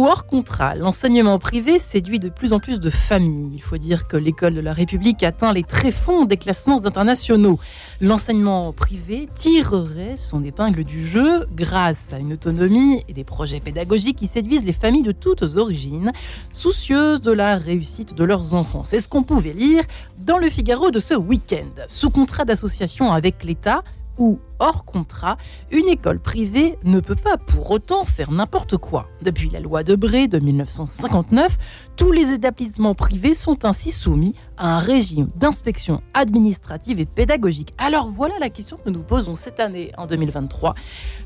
ou hors contrat, l'enseignement privé séduit de plus en plus de familles. Il faut dire que l'école de la République atteint les tréfonds des classements internationaux. L'enseignement privé tirerait son épingle du jeu grâce à une autonomie et des projets pédagogiques qui séduisent les familles de toutes origines, soucieuses de la réussite de leurs enfants. C'est ce qu'on pouvait lire dans le Figaro de ce week-end. Sous contrat d'association avec l'État, ou hors contrat, une école privée ne peut pas pour autant faire n'importe quoi. Depuis la loi de Bré de 1959, tous les établissements privés sont ainsi soumis à un régime d'inspection administrative et pédagogique. Alors voilà la question que nous nous posons cette année, en 2023.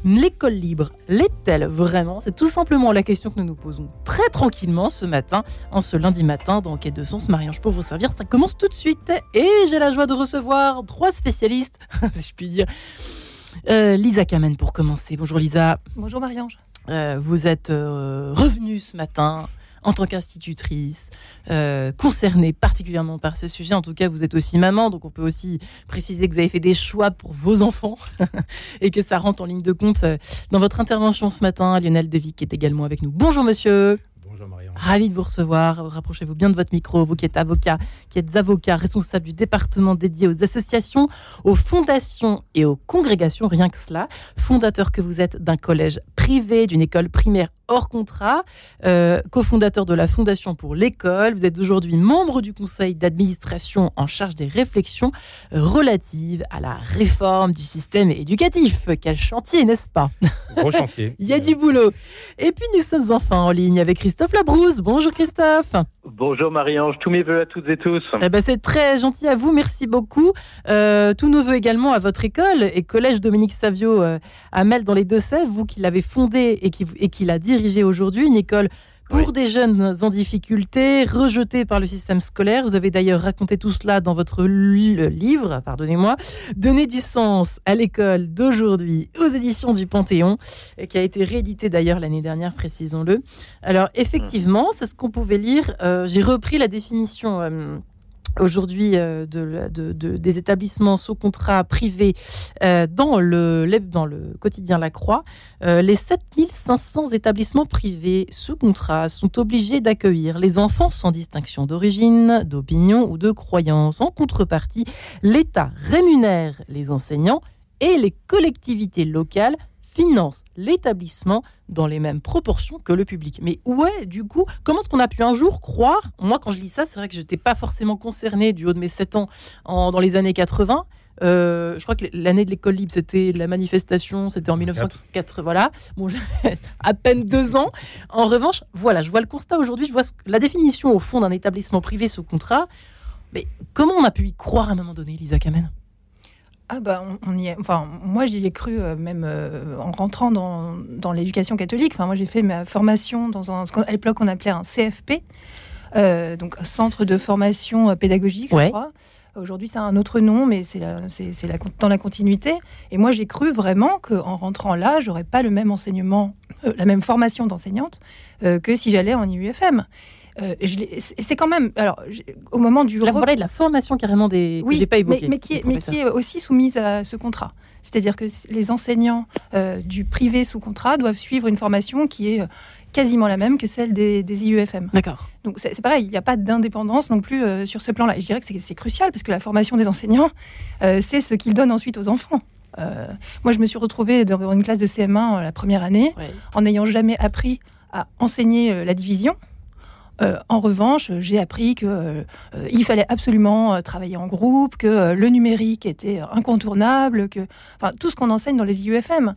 L'école libre l'est-elle vraiment? C'est tout simplement la question que nous nous posons très tranquillement ce matin, en ce lundi matin, dans Quête de Sens. Marie-Ange, pour vous servir, ça commence tout de suite. Et j'ai la joie de recevoir trois spécialistes, si je puis dire. Euh, Lisa Kamen pour commencer. Bonjour Lisa. Bonjour Marie-Ange. Euh, vous êtes euh, revenue ce matin en tant qu'institutrice, concernée particulièrement par ce sujet. En tout cas, vous êtes aussi maman, donc on peut aussi préciser que vous avez fait des choix pour vos enfants et que ça rentre en ligne de compte dans votre intervention ce matin. Lionel Devic est également avec nous. Bonjour monsieur. Ravi de vous recevoir. Rapprochez-vous bien de votre micro, vous qui êtes avocat, qui êtes avocat responsable du département dédié aux associations, aux fondations et aux congrégations, rien que cela. Fondateur que vous êtes d'un collège privé, d'une école primaire hors contrat, euh, cofondateur de la Fondation pour l'école. Vous êtes aujourd'hui membre du conseil d'administration en charge des réflexions relatives à la réforme du système éducatif. Quel chantier, n'est-ce pas? Gros chantier. Il y a du boulot. Et puis nous sommes enfin en ligne avec Christophe Bonjour Christophe. Bonjour Marie-Ange, tous mes voeux à toutes et tous. Eh ben, c'est très gentil à vous, merci beaucoup. Euh, tous nos voeux également à votre école et collège Dominique Savio euh, à Mel dans les Deux-Sèvres, vous qui l'avez fondé et qui, et qui l'a dirigé aujourd'hui, une école pour des jeunes en difficulté, rejetés par le système scolaire. Vous avez d'ailleurs raconté tout cela dans votre livre, pardonnez-moi, Donner du sens à l'école d'aujourd'hui aux éditions du Panthéon, qui a été réédité d'ailleurs l'année dernière, précisons-le. Alors effectivement, c'est ce qu'on pouvait lire. Euh, j'ai repris la définition. Euh, aujourd'hui euh, de, des établissements sous contrat privés euh, dans, le, dans le quotidien La Croix, euh, les 7500 établissements privés sous contrat sont obligés d'accueillir les enfants sans distinction d'origine, d'opinion ou de croyance. En contrepartie, l'État rémunère les enseignants et les collectivités locales finance l'établissement dans les mêmes proportions que le public. Mais ouais, du coup, comment est-ce qu'on a pu un jour croire Moi, quand je lis ça, c'est vrai que je n'étais pas forcément concernée du haut de mes 7 ans en, dans les années 80. Euh, je crois que l'année de l'école libre, c'était la manifestation, c'était en 1904. Voilà, bon, à peine deux ans. En revanche, voilà, je vois le constat aujourd'hui, je vois la définition au fond d'un établissement privé sous contrat. Mais comment on a pu y croire à un moment donné, Lisa Kamen? Ah bah on, y est. Enfin, moi j'y ai cru euh, même euh, en rentrant dans, dans l'éducation catholique. Enfin, moi j'ai fait ma formation dans un, ce qu'à l'époque on appelait un CFP, euh, donc un centre de formation pédagogique, je crois. Aujourd'hui, c'est un autre nom, mais c'est dans la continuité. Et moi, j'ai cru vraiment qu'en rentrant là, j'aurais pas le même enseignement, la même formation d'enseignante que si j'allais en IUFM. Euh, c'est quand même, alors, au moment du. Là, vous de la formation carrément des. Oui, que j'ai pas évoqué. Mais, qui est, mais, qui est, aussi soumise à ce contrat. C'est-à-dire que les enseignants euh, du privé sous contrat doivent suivre une formation qui est euh, quasiment la même que celle des, des IUFM. D'accord. Donc c'est pareil, il n'y a pas d'indépendance non plus sur ce plan-là. Je dirais que c'est crucial parce que la formation des enseignants, c'est ce qu'ils donnent ensuite aux enfants. moi, je me suis retrouvée dans une classe de CM1 la première année en n'ayant jamais appris à enseigner la division. Euh, en revanche, j'ai appris qu'il euh, il fallait absolument euh, travailler en groupe, que le numérique était incontournable, que enfin, tout ce qu'on enseigne dans les IUFM.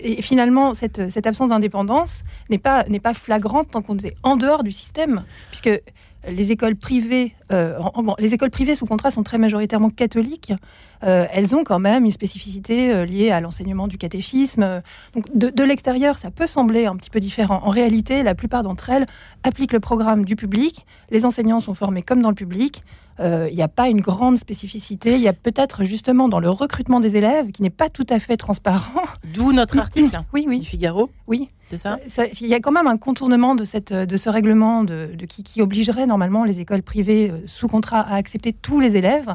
et finalement, cette, cette absence d'indépendance n'est pas, n'est pas flagrante tant qu'on est en dehors du système, puisque les écoles privées, euh, les écoles privées sous contrat sont très majoritairement catholiques. Euh, elles ont quand même une spécificité euh, liée à l'enseignement du catéchisme. Donc de, l'extérieur, ça peut sembler un petit peu différent. En réalité, la plupart d'entre elles appliquent le programme du public. Les enseignants sont formés comme dans le public. Il n'y a pas une grande spécificité. Il y a peut-être justement dans le recrutement des élèves qui n'est pas tout à fait transparent. D'où notre article oui, oui. du Figaro. Oui, Il y a quand même un contournement de, cette, de ce règlement de, qui, qui, obligerait normalement les écoles privées euh, sous contrat à accepter tous les élèves.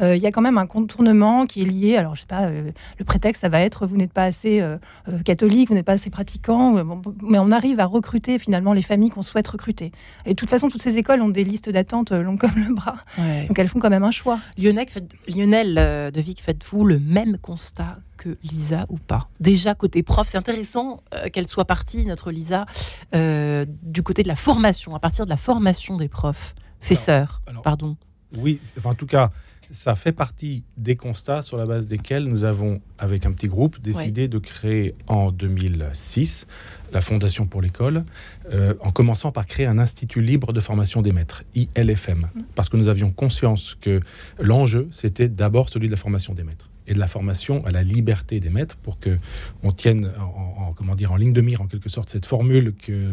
Il y a quand même un contournement qui est lié. Alors, je sais pas, le prétexte, ça va être vous n'êtes pas assez catholique, vous n'êtes pas assez pratiquant, mais on arrive à recruter finalement les familles qu'on souhaite recruter. Et de toute façon, toutes ces écoles ont des listes d'attente longues comme le bras. Donc, elles font quand même un choix. Lionel, Lionel de Vic, faites-vous le même constat que Lisa ou pas? Déjà, côté prof, c'est intéressant qu'elle soit partie, notre Lisa, du côté de la formation, à partir de la formation des profs. Fesseur, pardon. Oui, en tout cas, ça fait partie des constats sur la base desquels nous avons, avec un petit groupe, décidé de créer en 2006 la Fondation pour l'école, euh, en commençant par créer un institut libre de formation des maîtres, ILFM, mm. parce que nous avions conscience que l'enjeu, c'était d'abord celui de la formation des maîtres et de la formation à la liberté des maîtres pour que on tienne en, comment dire en ligne de mire en quelque sorte cette formule que euh,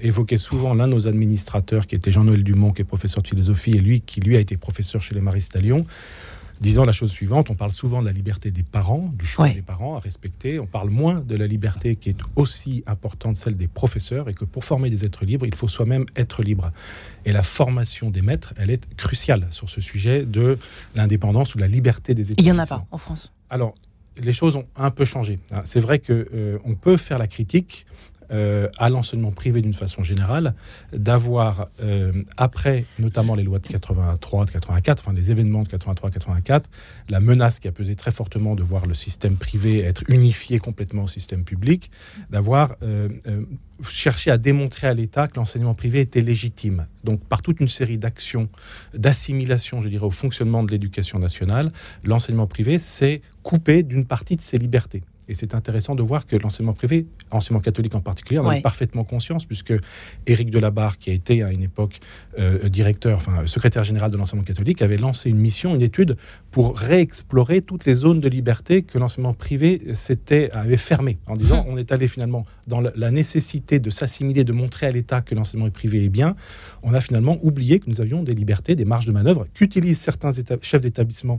évoquait souvent l'un de nos administrateurs qui était Jean-Noël Dumont qui est professeur de philosophie et lui qui lui a été professeur chez les Maristes à Lyon disant la chose suivante, on parle souvent de la liberté des parents, du choix des parents à respecter, on parle moins de la liberté qui est aussi importante, celle des professeurs, et que pour former des êtres libres, il faut soi-même être libre. Et la formation des maîtres, elle est cruciale sur ce sujet de l'indépendance ou de la liberté des établissements. Il n'y en a pas en France. Alors, les choses ont un peu changé. C'est vrai qu'on euh, on peut faire la critique euh, à l'enseignement privé d'une façon générale, d'avoir, euh, après notamment les lois de 83, de 84, enfin les événements de 83, 84, la menace qui a pesé très fortement de voir le système privé être unifié complètement au système public, d'avoir euh, cherché à démontrer à l'État que l'enseignement privé était légitime. Donc par toute une série d'actions, d'assimilation, je dirais, au fonctionnement de l'éducation nationale, l'enseignement privé s'est coupé d'une partie de ses libertés. Et c'est intéressant de voir que l'enseignement privé, l'enseignement catholique en particulier, en a parfaitement conscience, puisque Éric Delabarre, qui a été à une époque euh, directeur, enfin secrétaire général de l'enseignement catholique, avait lancé une mission, une étude pour réexplorer toutes les zones de liberté que l'enseignement privé s'était avait fermées, en disant on est allé finalement dans la nécessité de s'assimiler, de montrer à l'État que l'enseignement privé est bien. On a finalement oublié que nous avions des libertés, des marges de manœuvre qu'utilisent certains chefs d'établissement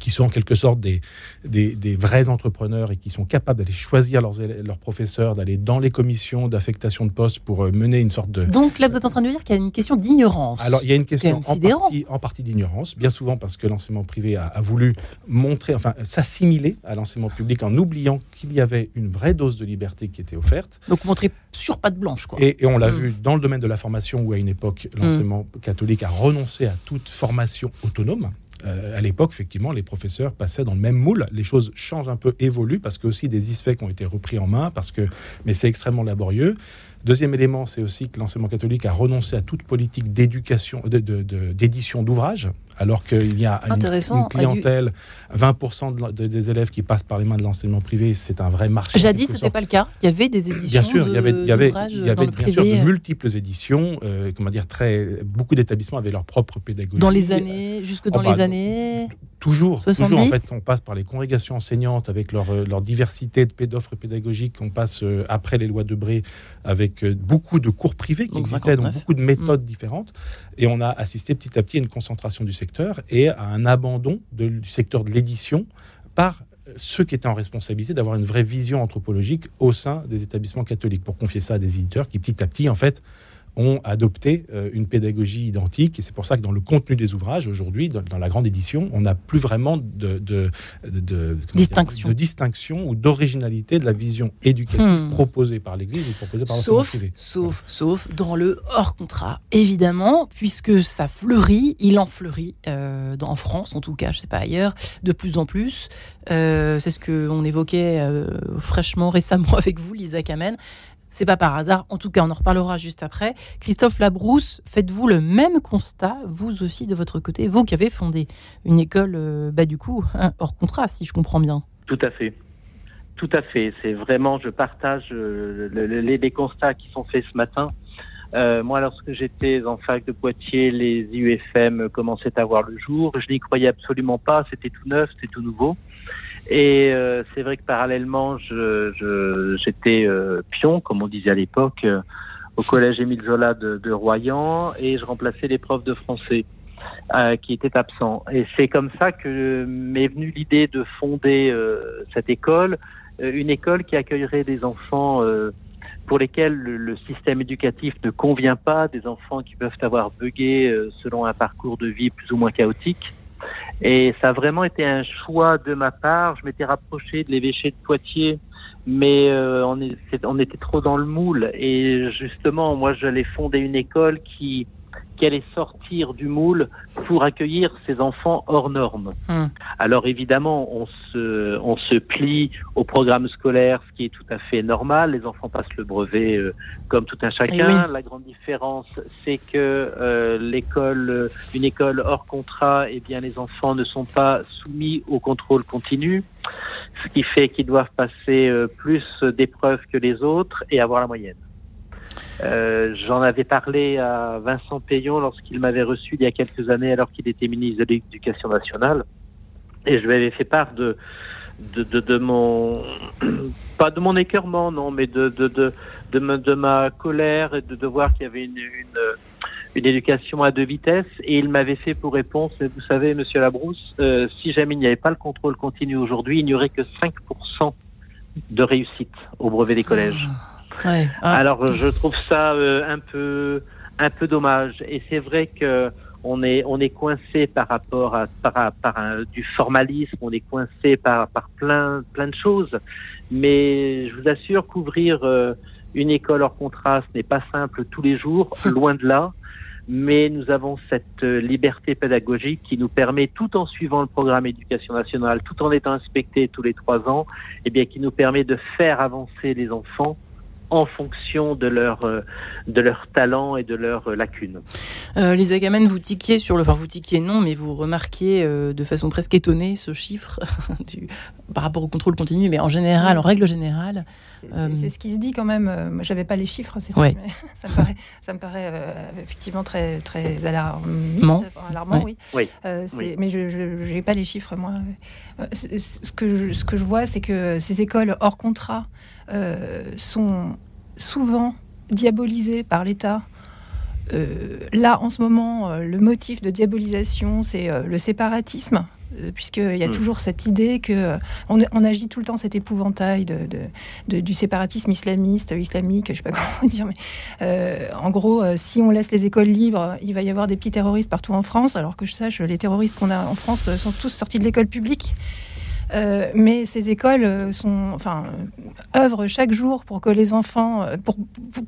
qui sont en quelque sorte des, des, vrais entrepreneurs et qui sont capables d'aller choisir leurs, leurs professeurs, d'aller dans les commissions d'affectation de poste pour euh, mener une sorte de... Donc là, vous êtes en train de dire qu'il y a une question d'ignorance. Alors, il y a une question en partie, en partie, d'ignorance, bien souvent parce que l'enseignement privé a, voulu montrer, enfin, s'assimiler à l'enseignement public en oubliant qu'il y avait une vraie dose de liberté qui était offerte. Donc montrer sur patte blanche, quoi. Et, on l'a mm. vu dans le domaine de la formation où à une époque, l'enseignement catholique a renoncé à toute formation autonome. Euh, à l'époque, effectivement, les professeurs passaient dans le même moule. Les choses changent un peu, évoluent, parce que aussi des ISFEC ont été repris en main, parce que, mais c'est extrêmement laborieux. Deuxième élément, c'est aussi que l'enseignement catholique a renoncé à toute politique d'éducation, d'édition d'ouvrages alors qu'il y a une, clientèle, 20% des élèves qui passent par les mains de l'enseignement privé, c'est un vrai marché. Jadis, ce n'était pas le cas. Il y avait des éditions. Bien sûr, il y avait, il y avait, il y avait bien sûr de multiples éditions. Euh, comment dire, très, beaucoup d'établissements avaient leur propre pédagogie. Dans les années, jusque dans oh, les années. Toujours, toujours. En fait, on passe par les congrégations enseignantes avec leur, euh, leur diversité d'offres pédagogiques. On passe euh, après les lois de Bré avec beaucoup de cours privés qui existaient, donc beaucoup de méthodes mm. différentes. Et on a assisté petit à petit à une concentration du secteur et à un abandon du secteur de l'édition par ceux qui étaient en responsabilité d'avoir une vraie vision anthropologique au sein des établissements catholiques pour confier ça à des éditeurs qui petit à petit en fait ont adopté euh, une pédagogie identique. Et c'est pour ça que dans le contenu des ouvrages, aujourd'hui, dans, la grande édition, on n'a plus vraiment de, de, distinction. de distinction ou d'originalité de la vision éducative hmm. proposée par l'Église ou proposée par l'enseignement privé. Sauf, sauf dans le hors contrat, évidemment, puisque ça fleurit, il en fleurit, euh, en France en tout cas, je ne sais pas ailleurs, de plus en plus. Euh, c'est ce qu'on évoquait fraîchement récemment avec vous, Lisa Kamen. C'est pas par hasard. En tout cas, on en reparlera juste après. Christophe Labrousse, faites-vous le même constat, vous aussi de votre côté, vous qui avez fondé une école, euh, bah, du coup, hein, hors contrat, si je comprends bien. Tout à fait. Tout à fait. C'est vraiment, je partage euh, les, constats qui sont faits ce matin. Euh, moi, lorsque j'étais en fac de Poitiers, les IUFM commençaient à voir le jour. Je n'y croyais absolument pas. C'était tout neuf, c'était tout nouveau. Et euh, c'est vrai que parallèlement, j'étais euh, pion, comme on disait à l'époque, euh, au collège Émile Zola de, de, Royan, et je remplaçais les profs de français qui étaient absents. Et c'est comme ça que m'est venue l'idée de fonder cette école, une école qui accueillerait des enfants pour lesquels le, le, système éducatif ne convient pas, des enfants qui peuvent avoir bugué selon un parcours de vie plus ou moins chaotique Et ça a vraiment été un choix de ma part. Je m'étais rapproché de l'évêché de Poitiers, mais euh, on, on était trop dans le moule. Et justement, moi, j'allais fonder une école qui qui allait sortir du moule pour accueillir ces enfants hors normes. Hmm. Alors évidemment, on se, on se plie au programme scolaire, ce qui est tout à fait normal. Les enfants passent le brevet euh, comme tout un chacun. La grande différence, c'est que euh, l'école, une école hors contrat, eh bien les enfants ne sont pas soumis au contrôle continu, ce qui fait qu'ils doivent passer euh, plus d'épreuves que les autres et avoir la moyenne. Euh, j'en avais parlé à Vincent Payon lorsqu'il m'avait reçu il y a quelques années alors qu'il était ministre de l'Éducation nationale. Et je lui avais fait part de, de, de, mon, pas de mon écœurement, non, mais de, de, de, de, ma, colère et de, de voir qu'il y avait une, une, une, éducation à deux vitesses. Et il m'avait fait pour réponse, vous savez, monsieur Labrousse, euh, si jamais il n'y avait pas le contrôle continu aujourd'hui, il n'y aurait que 5% de réussite au brevet des collèges. Ah. Ouais. Ah. Alors je trouve ça euh, un peu un peu dommage et c'est vrai que on est on est coincé par rapport à par, par un, du formalisme, on est coincé par par plein plein de choses. Mais je vous assure qu'ouvrir euh, une école hors contrat, ce n'est pas simple tous les jours, loin de là. Mais nous avons cette euh, liberté pédagogique qui nous permet, tout en suivant le programme éducation nationale, tout en étant inspecté tous les trois ans, et eh bien, qui nous permet de faire avancer les enfants en fonction de leur, euh, de leur talent et de leurs euh, lacunes. Euh, Lisa Gamen, vous tiquiez sur le, enfin vous tiquiez non, mais vous remarquiez euh, de façon presque étonnée ce chiffre du, par rapport au contrôle continu, mais en général, en règle générale. C'est ce qui se dit quand même. J'avais pas les chiffres, c'est ça, mais ça me paraît, ça me paraît effectivement très, très alarmant. alarmant oui. oui. Mais je n'ai pas les chiffres, moi. Ce que je, ce que je vois, c'est que ces écoles hors contrat euh, sont souvent diabolisés par l'État. Euh, là, en ce moment, euh, le motif de diabolisation, c'est le séparatisme, puisqu'il y a hmm. toujours cette idée que on, agit tout le temps cet épouvantail de, du séparatisme islamiste, islamique, je sais pas comment dire, mais en gros, si on laisse les écoles libres, il va y avoir des petits terroristes partout en France, alors que je sache, les terroristes qu'on a en France sont tous sortis de l'école publique. Euh, mais ces écoles euh, sont, enfin, euh, œuvrent chaque jour pour que les enfants, pour,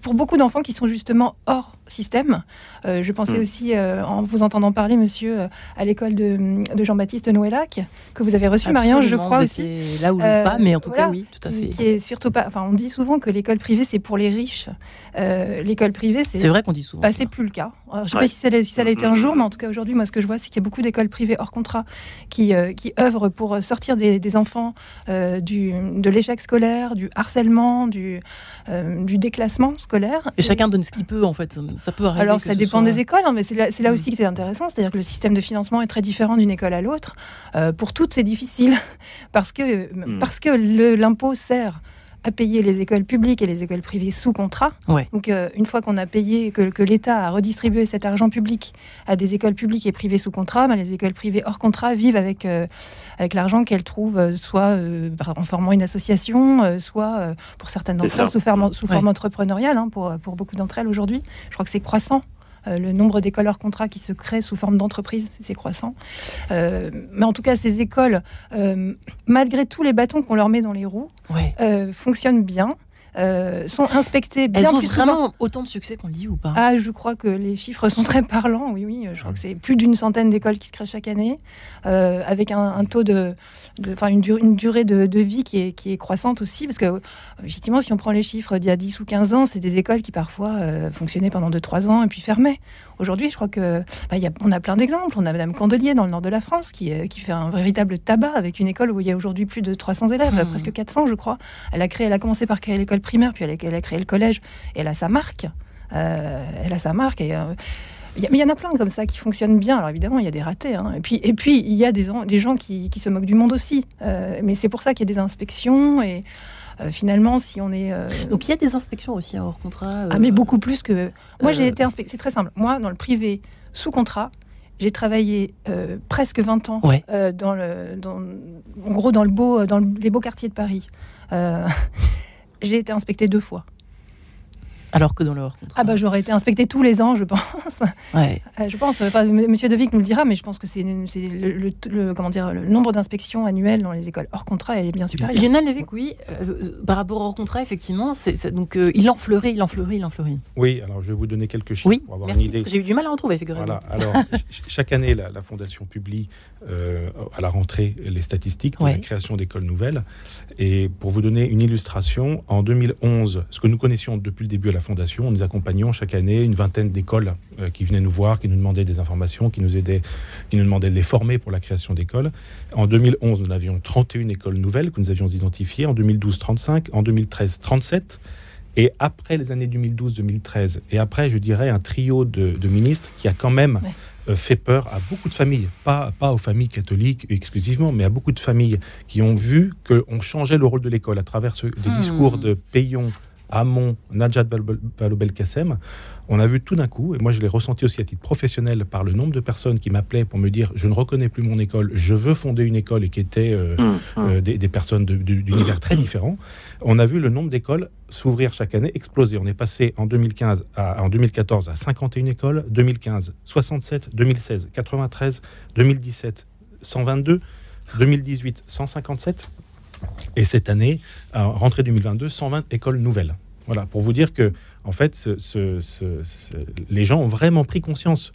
pour, beaucoup d'enfants qui sont justement hors système. je pensais hmm. aussi, en vous entendant parler, monsieur, à l'école de, de Jean-Baptiste Noëllac, que vous avez reçu, Marianne, je crois aussi. Là où pas, mais en tout cas, oui, tout à fait. Qui est surtout pas. Enfin, on dit souvent que l'école privée, c'est pour les riches. l'école privée, c'est. C'est vrai qu'on dit souvent. Bah, c'est plus le cas. je ne sais pas si ça, si ça l'a été un jour, mais en tout cas, aujourd'hui, moi, ce que je vois, c'est qu'il y a beaucoup d'écoles privées hors contrat qui, qui œuvrent pour sortir des des, enfants euh, du, de l'échec scolaire, du harcèlement, du, euh, du déclassement scolaire. Et, chacun donne ce qu'il peut, en fait. Ça peut arriver Alors, ça dépend des écoles, hein, mais c'est là, là, mm. aussi que c'est intéressant. C'est-à-dire que le système de financement est très différent d'une école à l'autre. Euh, pour toutes, c'est difficile parce que, mm. parce que l'impôt sert à payer les écoles publiques et les écoles privées sous contrat. Donc, euh, une fois qu'on a payé, que, l'État a redistribué cet argent public à des écoles publiques et privées sous contrat, ben, les écoles privées hors contrat vivent avec, euh, avec l'argent qu'elles trouvent, euh, soit en formant une association, soit pour certaines d'entre elles sous, forme, sous forme entrepreneuriale, hein, pour, pour beaucoup d'entre elles aujourd'hui. Je crois que c'est croissant le nombre d'écoles hors contrat qui se créent sous forme d'entreprise, c'est croissant. Euh, mais en tout cas, ces écoles, euh, malgré tous les bâtons qu'on leur met dans les roues, fonctionnent bien. Sont inspectées bien Elles ont vraiment autant de succès qu'on dit ou pas? Ah, je crois que les chiffres sont très parlants. Oui, oui. Je crois que c'est plus d'une centaine d'écoles qui se créent chaque année, avec un, taux de, enfin une, une, durée de, vie qui est, qui est, croissante aussi, parce que effectivement, si on prend les chiffres d'il y a 10 ou 15 ans, c'est des écoles qui parfois euh, fonctionnaient pendant 2-3 ans et puis fermaient. Aujourd'hui, je crois que bah, y a, on a plein d'exemples. On a Madame Candelier dans le nord de la France qui, euh, qui fait un véritable tabac avec une école où il y a aujourd'hui plus de 300 élèves, hmm. presque 400, je crois. Elle a créé, elle a commencé par créer l'école primaire, puis elle a, elle a, créé le collège, et elle a sa marque. Euh, elle a sa marque et mais il y en a plein comme ça qui fonctionnent bien. Alors évidemment, il y a des ratés. Hein. Et, puis, et puis, il y a des, des gens qui, qui, se moquent du monde aussi. Euh, mais c'est pour ça qu'il y a des inspections. Et euh, finalement, si on est. Euh, Donc il y a des inspections aussi hors contrat Ah, mais beaucoup plus que. Moi, j'ai été inspectée. C'est très simple. Moi, dans le privé, sous contrat, j'ai travaillé presque 20 ans dans le, dans, en gros dans, le beau, dans les beaux quartiers de Paris. j'ai été inspectée deux fois. Alors que dans le hors contrat. Ah bah j'aurais été inspecté tous les ans, je pense. Ouais. Euh, je pense, enfin, M- Monsieur Devic nous le dira, mais je pense que c'est le, le- le- comment dire, le nombre d'inspections annuelles dans les écoles hors contrat est bien supérieur. Lionel Lévesque, oui, euh, par rapport au hors contrat, effectivement, donc euh, il en fleurit, il en fleurit, il en fleurit. Oui, alors je vais vous donner quelques chiffres Oui, pour avoir merci, une idée. parce que j'ai eu du mal à en trouver, figurez-vous. Voilà. Alors, ch- chaque année, la, la Fondation publie euh, à la rentrée les statistiques de Ouais. la création d'écoles nouvelles. Et pour vous donner une illustration, en 2011, ce que nous connaissions depuis le début à la Fondation, nous accompagnions chaque année une vingtaine d'écoles euh, qui venaient nous voir, qui nous demandaient des informations, qui nous aidaient, qui nous demandaient de les former pour la création d'écoles. En 2011, nous avions 31 écoles nouvelles que nous avions identifiées. En 2012, 35. En 2013, 37. Et après les années 2012-2013, et après, je dirais, un trio de, de ministres qui a quand même Ouais. euh, fait peur à beaucoup de familles, pas, pas aux familles catholiques exclusivement, mais à beaucoup de familles qui ont vu qu'on changeait le rôle de l'école à travers ce, des Hmm. discours de Payon, Hamon, Najat Vallaud-Belkacem. On a vu tout d'un coup, et moi je l'ai ressenti aussi à titre professionnel par le nombre de personnes qui m'appelaient pour me dire je ne reconnais plus mon école, je veux fonder une école et qui étaient euh, Hum, hum. euh, des, des personnes de- d'univers très différents, on a vu le nombre d'écoles s'ouvrir chaque année exploser. On est passé en 2015 à, en 2014 à 51 écoles, 2015 67, 2016 93, 2017 122, 2018 157 et cette année, à rentrée 2022, 120 écoles nouvelles. Voilà, pour vous dire que en fait, ce- ce- ce- ce- les gens ont vraiment pris conscience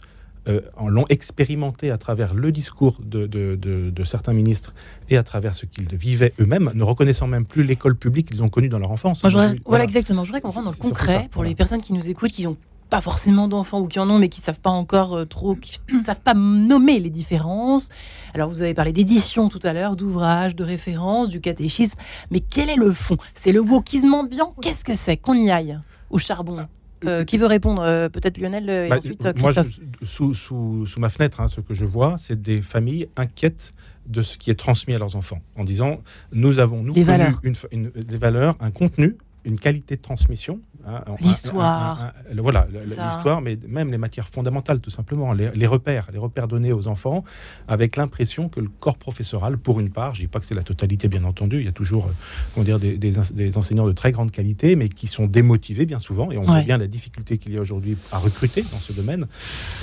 euh, en l'ont expérimenté à travers le discours de, de- de- de certains ministres et à travers ce qu'ils vivaient eux-mêmes, ne reconnaissant même plus l'école publique qu'ils ont connue dans leur enfance. Moi, ont voilà. exactement. Je voudrais qu'on rentre dans le concret ça, pour voilà. les personnes qui nous écoutent, qui n'ont pas forcément d'enfants ou qui en ont, mais qui savent pas encore euh, trop, qui ne savent pas nommer les différences. Alors, vous avez parlé d'édition tout à l'heure, d'ouvrages, de références, du catéchisme. Mais quel est le fond? C'est le wokisme ambiant? Qu'est-ce que c'est? Qu'on y aille au charbon Euh, Qui veut répondre Euh, Peut-être Lionel euh, et Bah, ensuite euh, moi, je- Christophe. sous, sous- sous ma fenêtre, hein, ce que je vois, c'est des familles inquiètes de ce qui est transmis à leurs enfants, en disant nous avons nous Les valeurs. une, une- des valeurs, un contenu, une qualité de transmission, hein, L'histoire. voilà, l'histoire, mais même les matières fondamentales, tout simplement, les, les repères, les repères donnés aux enfants, avec l'impression que le corps professoral, pour une part, je dis pas que c'est la totalité, bien entendu, il y a toujours, euh, comment dire, des, des ens- des enseignants de très grande qualité, mais qui sont démotivés bien souvent, et on voit bien la difficulté qu'il y a aujourd'hui à recruter dans ce domaine.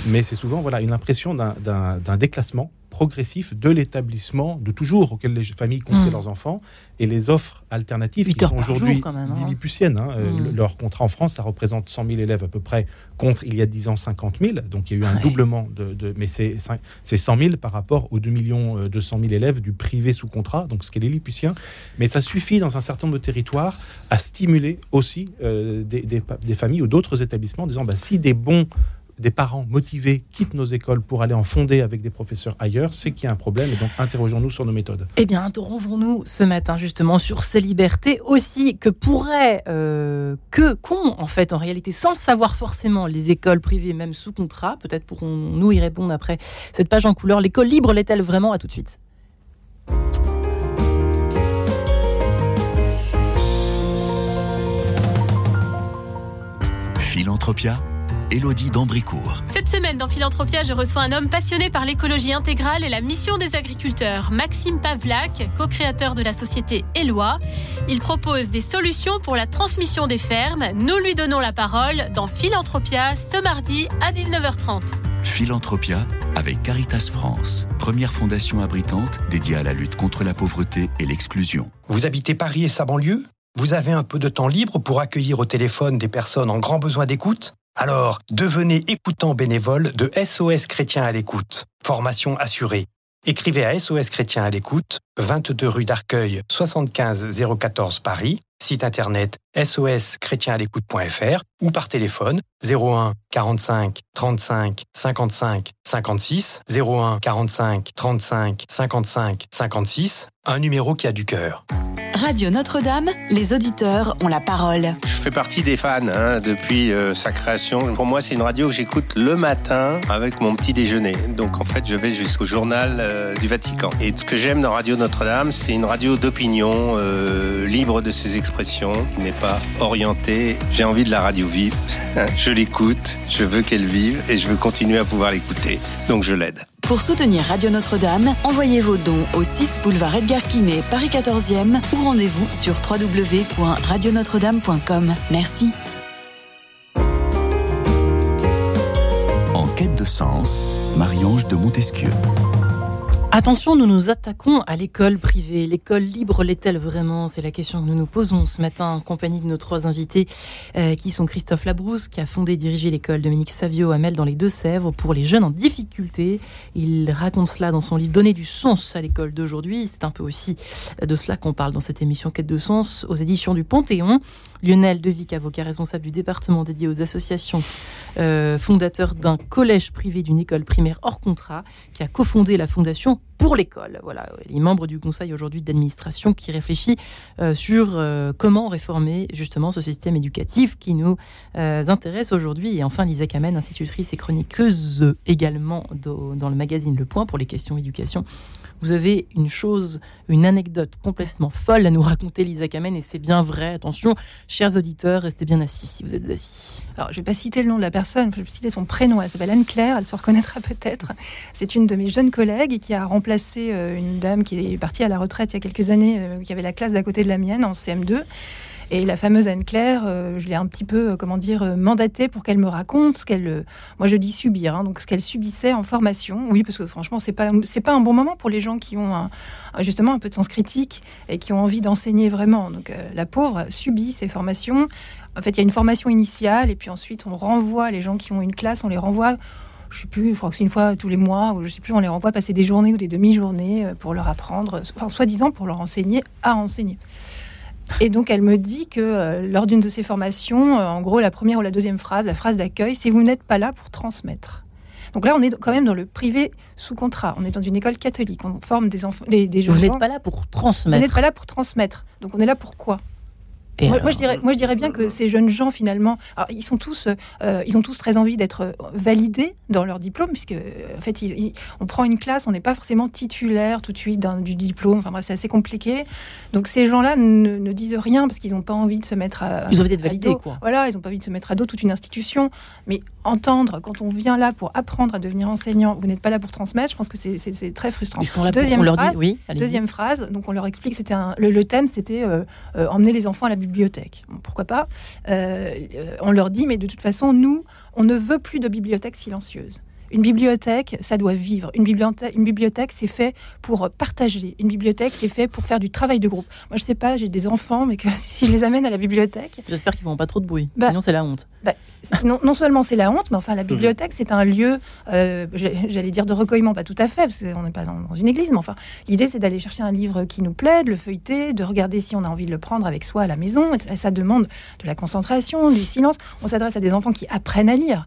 Mais c'est souvent voilà, une impression d'un- déclassement progressif de l'établissement de toujours auquel les familles confient Mm. leurs enfants et les offres alternatives qui sont aujourd'hui quand même, hein. lilliputiennes. hein. Euh, Mm. le- Leur contrat en France, ça représente 100 000 élèves à peu près, contre il y a 10 ans 50 000. Donc il y a eu un Ouais. doublement, de, de- mais c'est cin- c'est 100 000 par rapport aux 2 millions euh, 200 000 élèves du privé sous contrat, donc ce qui est lilliputien. Mais ça suffit dans un certain nombre de territoires à stimuler aussi euh, des, des pa- des familles ou d'autres établissements en disant bah, si des bons des parents motivés quittent nos écoles pour aller en fonder avec des professeurs ailleurs, c'est qu'il y a un problème et donc interrogeons-nous sur nos méthodes. Eh bien, interrogeons-nous ce matin justement sur ces libertés aussi que pourraient, euh, que qu'ont en fait en réalité, sans le savoir forcément, les écoles privées, même sous contrat. Peut-être pourrons-nous y répondre après cette page en couleur. L'école libre l'est-elle vraiment? À tout de suite. Philanthropia, Élodie d'Ambricourt. Cette semaine, dans Philanthropia, je reçois un homme passionné par l'écologie intégrale et la mission des agriculteurs, Maxime Pavlak, co-créateur de la société Eloi. Il propose des solutions pour la transmission des fermes. Nous lui donnons la parole dans Philanthropia ce mardi à 19h30. Philanthropia avec Caritas France, première fondation abritante dédiée à la lutte contre la pauvreté et l'exclusion. Vous habitez Paris et sa banlieue? Vous avez un peu de temps libre pour accueillir au téléphone des personnes en grand besoin d'écoute? Alors, devenez écoutant bénévole de SOS Chrétien à l'écoute. Formation assurée. Écrivez à SOS Chrétien à l'écoute, 22 rue d'Arcueil, 75 014 Paris, site internet soschrétienàlécoute.fr ou par téléphone 01 45 35 55 56 01 45 35 55 56, un numéro qui a du cœur. Radio Notre-Dame, les auditeurs ont la parole. Je fais partie des fans hein, depuis euh, sa création. Pour moi, c'est une radio que j'écoute le matin avec mon petit déjeuner. Donc en fait, je vais jusqu'au journal euh, du Vatican. Et ce que j'aime dans Radio Notre-Dame, notre-Dame, c'est une radio d'opinion, euh, libre de ses expressions, qui n'est pas orientée. J'ai envie de la radio vive. je l'écoute, je veux qu'elle vive et je veux continuer à pouvoir l'écouter. Donc je l'aide. Pour soutenir Radio Notre-Dame, envoyez vos dons au 6 boulevard Edgar Quinet, Paris 14e ou rendez-vous sur www.radionotre-dame.com. Merci. En quête de sens, Marie-Ange de Montesquieu. Attention, nous nous attaquons à l'école privée. L'école libre l'est-elle vraiment? C'est la question que nous nous posons ce matin en compagnie de nos trois invités euh, qui sont Christophe Labrousse, qui a fondé et dirigé l'école Dominique Savio à Mel dans les Deux-Sèvres pour les jeunes en difficulté. Il raconte cela dans son livre Donner du sens à l'école d'aujourd'hui. C'est un peu aussi de cela qu'on parle dans cette émission Quête de sens aux éditions du Panthéon. Lionel Devic, avocat responsable du département dédié aux associations, euh, fondateur d'un collège privé d'une école primaire hors contrat, qui a cofondé la fondation pour l'école. Voilà, il est du conseil aujourd'hui d'administration qui réfléchit euh, sur euh, comment réformer justement ce système éducatif qui nous intéresse aujourd'hui. Et enfin, Lisa Kamen, institutrice et chroniqueuse également dans le magazine Le Point pour les questions éducation vous avez une chose, une anecdote complètement folle à nous raconter, Lisa Kamen, et c'est bien vrai. Attention, chers auditeurs, restez bien assis si vous êtes assis. Alors, je ne vais pas citer le nom de la personne, je vais citer son prénom. Elle s'appelle Anne-Claire, elle se reconnaîtra peut-être. C'est une de mes jeunes collègues qui a remplacé euh, une dame qui est partie à la retraite il y a quelques années, euh, qui avait la classe d'à côté de la mienne en CM2. Et la fameuse Anne-Claire, euh, je l'ai un petit peu, comment dire, mandatée pour qu'elle me raconte ce qu'elle, moi je dis subir, hein, donc ce qu'elle subissait en formation. Oui, parce que franchement, c'est pas, pas un bon moment pour les gens qui ont justement un peu de sens critique et qui ont envie d'enseigner vraiment. Donc la pauvre subit ces formations. En fait, il y a une formation initiale et puis ensuite on renvoie les gens qui ont une classe, on les renvoie je sais plus, je crois que c'est une fois tous les mois, ou je sais plus, on les renvoie passer des journées ou des demi-journées pour leur apprendre, enfin, soi-disant pour leur enseigner à enseigner. Et donc, elle me dit que euh, lors d'une de ses formations, euh, en gros, la première ou la deuxième phrase, la phrase d'accueil, c'est Vous n'êtes pas là pour transmettre. Donc là, on est quand même dans le privé sous contrat. On est dans une école catholique. On forme des enfants, des, des Vous n'êtes pas là pour transmettre. Vous n'êtes pas là pour transmettre. Donc on est là pour quoi? Moi, je dirais, moi, je dirais bien que ces jeunes gens, finalement, ils sont tous, euh, ils ont tous très envie d'être validés dans leur diplôme, puisque en fait, on prend une classe, on n'est pas forcément titulaire tout de suite du diplôme. Enfin bref, c'est assez compliqué. Donc ces gens-là ne, disent rien parce qu'ils n'ont pas envie de se mettre à. Ils ont envie d'être validés, quoi. Voilà, ils n'ont pas envie de se mettre à dos toute une institution. Mais entendre, quand on vient là pour apprendre à devenir enseignant, vous n'êtes pas là pour transmettre, je pense que c'est très frustrant. Ils sont là deuxième pour, phrase, oui, Deuxième phrase, donc on leur explique, c'était le, thème, c'était euh, euh, emmener les enfants à la bibliothèque. Pourquoi pas euh, On leur dit, mais de toute façon, nous, on ne veut plus de bibliothèque silencieuse. Une bibliothèque, ça doit vivre. Une bibliothèque, une bibliothèque c'est fait pour partager. Une bibliothèque, c'est fait pour faire du travail de groupe. Moi, je sais pas, j'ai des enfants, mais que si je les amène à la bibliothèque. J'espère qu'ils ne font pas trop de bruit. Bah, sinon, c'est la honte. Bah, non, seulement c'est la honte, mais enfin, la bibliothèque, c'est un lieu, euh, j'allais dire de recueillement, pas tout à fait, parce qu'on n'est pas dans, une église, mais enfin, l'idée, c'est d'aller chercher un livre qui nous plaît, de le feuilleter, de regarder si on a envie de le prendre avec soi à la maison. Ça demande de la concentration, du silence. On s'adresse à des enfants qui apprennent à lire.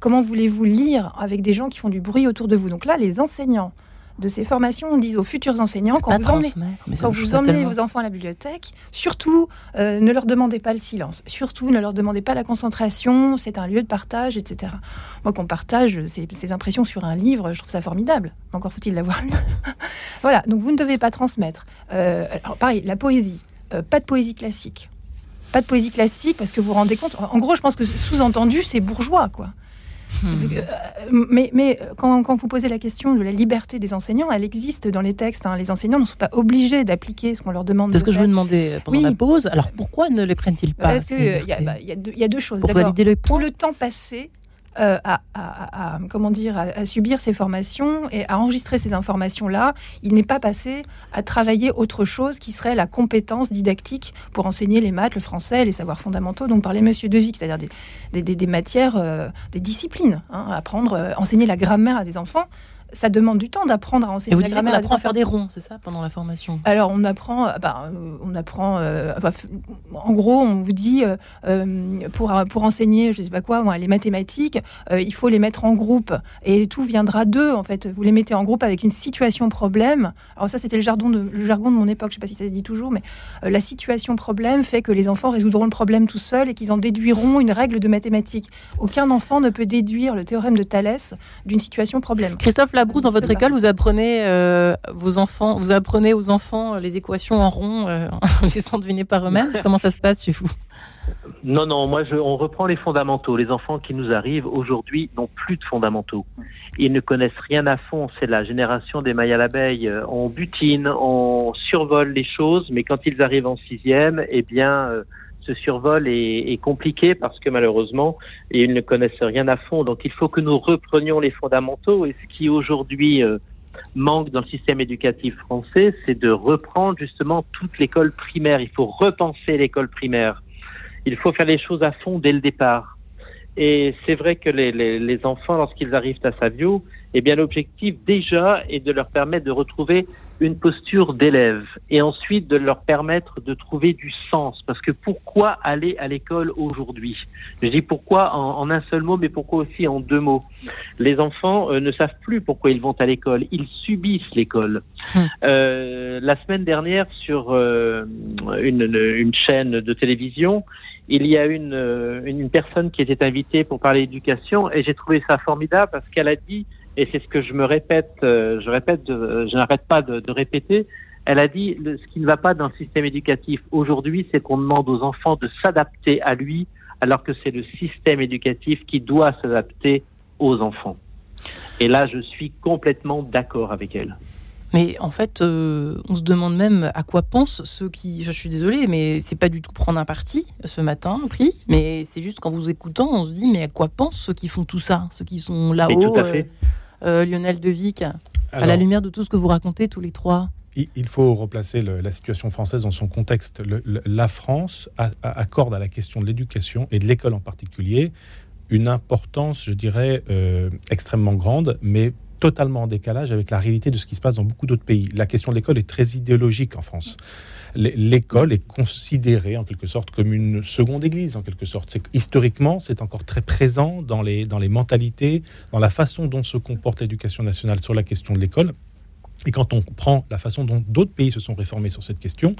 Comment voulez-vous lire avec des gens qui font du bruit autour de vous? Donc là, les enseignants de ces formations disent aux futurs enseignants quand vous emmenez, quand vous emmenez vos enfants à la bibliothèque, surtout euh, ne leur demandez pas le silence, surtout ne leur demandez pas la concentration, c'est un lieu de partage, etc. Moi, qu'on partage ces, impressions sur un livre, je trouve ça formidable. Encore faut-il l'avoir lu. voilà, donc vous ne devez pas transmettre. Euh, alors pareil, la poésie, euh, pas de poésie classique. Pas de poésie classique parce que vous vous rendez compte, en gros, je pense que sous-entendu, c'est bourgeois, quoi. Hmm. mais, mais quand, quand, vous posez la question de la liberté des enseignants, elle existe dans les textes. Hein. Les enseignants ne sont pas obligés d'appliquer ce qu'on leur demande. C'est ce que je vous demandais pendant la pause. Alors pourquoi ne les prennent-ils pas Parce qu'il y, bah, y, y, a deux choses. D'abord, tout le temps passé euh, à, comment dire, à, subir ces formations et à enregistrer ces informations-là, il n'est pas passé à travailler autre chose qui serait la compétence didactique pour enseigner les maths, le français, les savoirs fondamentaux dont parlait Monsieur Devic, c'est-à-dire des, des, matières, euh, des disciplines, hein, apprendre, euh, enseigner la grammaire à des enfants ça demande du temps d'apprendre à enseigner la grammaire. On apprend à faire des ronds, c'est ça, pendant la formation? Alors, on apprend, euh, bah, euh, on apprend, euh, bah, en gros, on vous dit, pour, pour enseigner, je sais pas quoi, les mathématiques, il faut les mettre en groupe. Et tout viendra d'eux, en fait. Vous les mettez en groupe avec une situation problème. Alors ça, c'était le jargon, de, le jargon de mon époque, je sais pas si ça se dit toujours, mais la situation problème fait que les enfants résoudront le problème tout seuls et qu'ils en déduiront une règle de mathématiques. Aucun enfant ne peut déduire le théorème de Thalès d'une situation problème. Christophe Labrousse, dans votre école, vous apprenez euh, vos enfants, vous apprenez aux enfants les équations en rond euh, en laissant deviner par eux-mêmes. Comment ça se passe chez vous? Non, non, moi, je, on reprend les fondamentaux. Les enfants qui nous arrivent aujourd'hui n'ont plus de fondamentaux. Ils ne connaissent rien à fond. C'est la génération des mailles à l'abeille. On butine, on survole les choses, mais quand ils arrivent en sixième, eh bien, euh, ce survol est, compliqué parce que malheureusement, ils ne connaissent rien à fond. Donc il faut que nous reprenions les fondamentaux. Et ce qui aujourd'hui euh, manque dans le système éducatif français, c'est de reprendre justement toute l'école primaire. Il faut repenser l'école primaire. Il faut faire les choses à fond dès le départ. Et c'est vrai que les, les enfants, lorsqu'ils arrivent à Savio, eh bien l'objectif déjà est de leur permettre de retrouver une posture d'élève et ensuite de leur permettre de trouver du sens. Parce que pourquoi aller à l'école aujourd'hui? Je dis pourquoi en, en, un seul mot, mais pourquoi aussi en deux mots? Les enfants euh, ne savent plus pourquoi ils vont à l'école, ils subissent l'école. Hum. Euh, la semaine dernière, sur euh, une, une chaîne de télévision, il y a une, euh, une personne qui était invitée pour parler d'éducation et j'ai trouvé ça formidable parce qu'elle a dit, et c'est ce que je me répète, euh, je répète, je n'arrête pas de, de, répéter, elle a dit ce qui ne va pas dans le système éducatif aujourd'hui, c'est qu'on demande aux enfants de s'adapter à lui alors que c'est le système éducatif qui doit s'adapter aux enfants. Et là, je suis complètement d'accord avec elle. Mais en fait, euh, on se demande même à quoi pensent ceux qui. Je suis désolée, mais c'est pas du tout prendre un parti ce matin, pris. Mais c'est juste qu'en vous écoutant, on se dit mais à quoi pensent ceux qui font tout ça, ceux qui sont là-haut, euh, euh, Lionel Devic, à la lumière de tout ce que vous racontez tous les trois. Il faut replacer la situation française dans son contexte. la France accorde à la question de l'éducation et de l'école en particulier une importance, je dirais, extrêmement grande, mais totalement en décalage avec la réalité de ce qui se passe dans beaucoup d'autres pays. La question de l'école est très idéologique en France. L'école est considérée en quelque sorte comme une seconde église, en quelque sorte. Historiquement, c'est encore très présent dans les, dans les mentalités, dans la façon dont se comporte l'éducation nationale sur la question de l'école. Et quand on prend la façon dont d'autres pays se sont réformés sur cette question,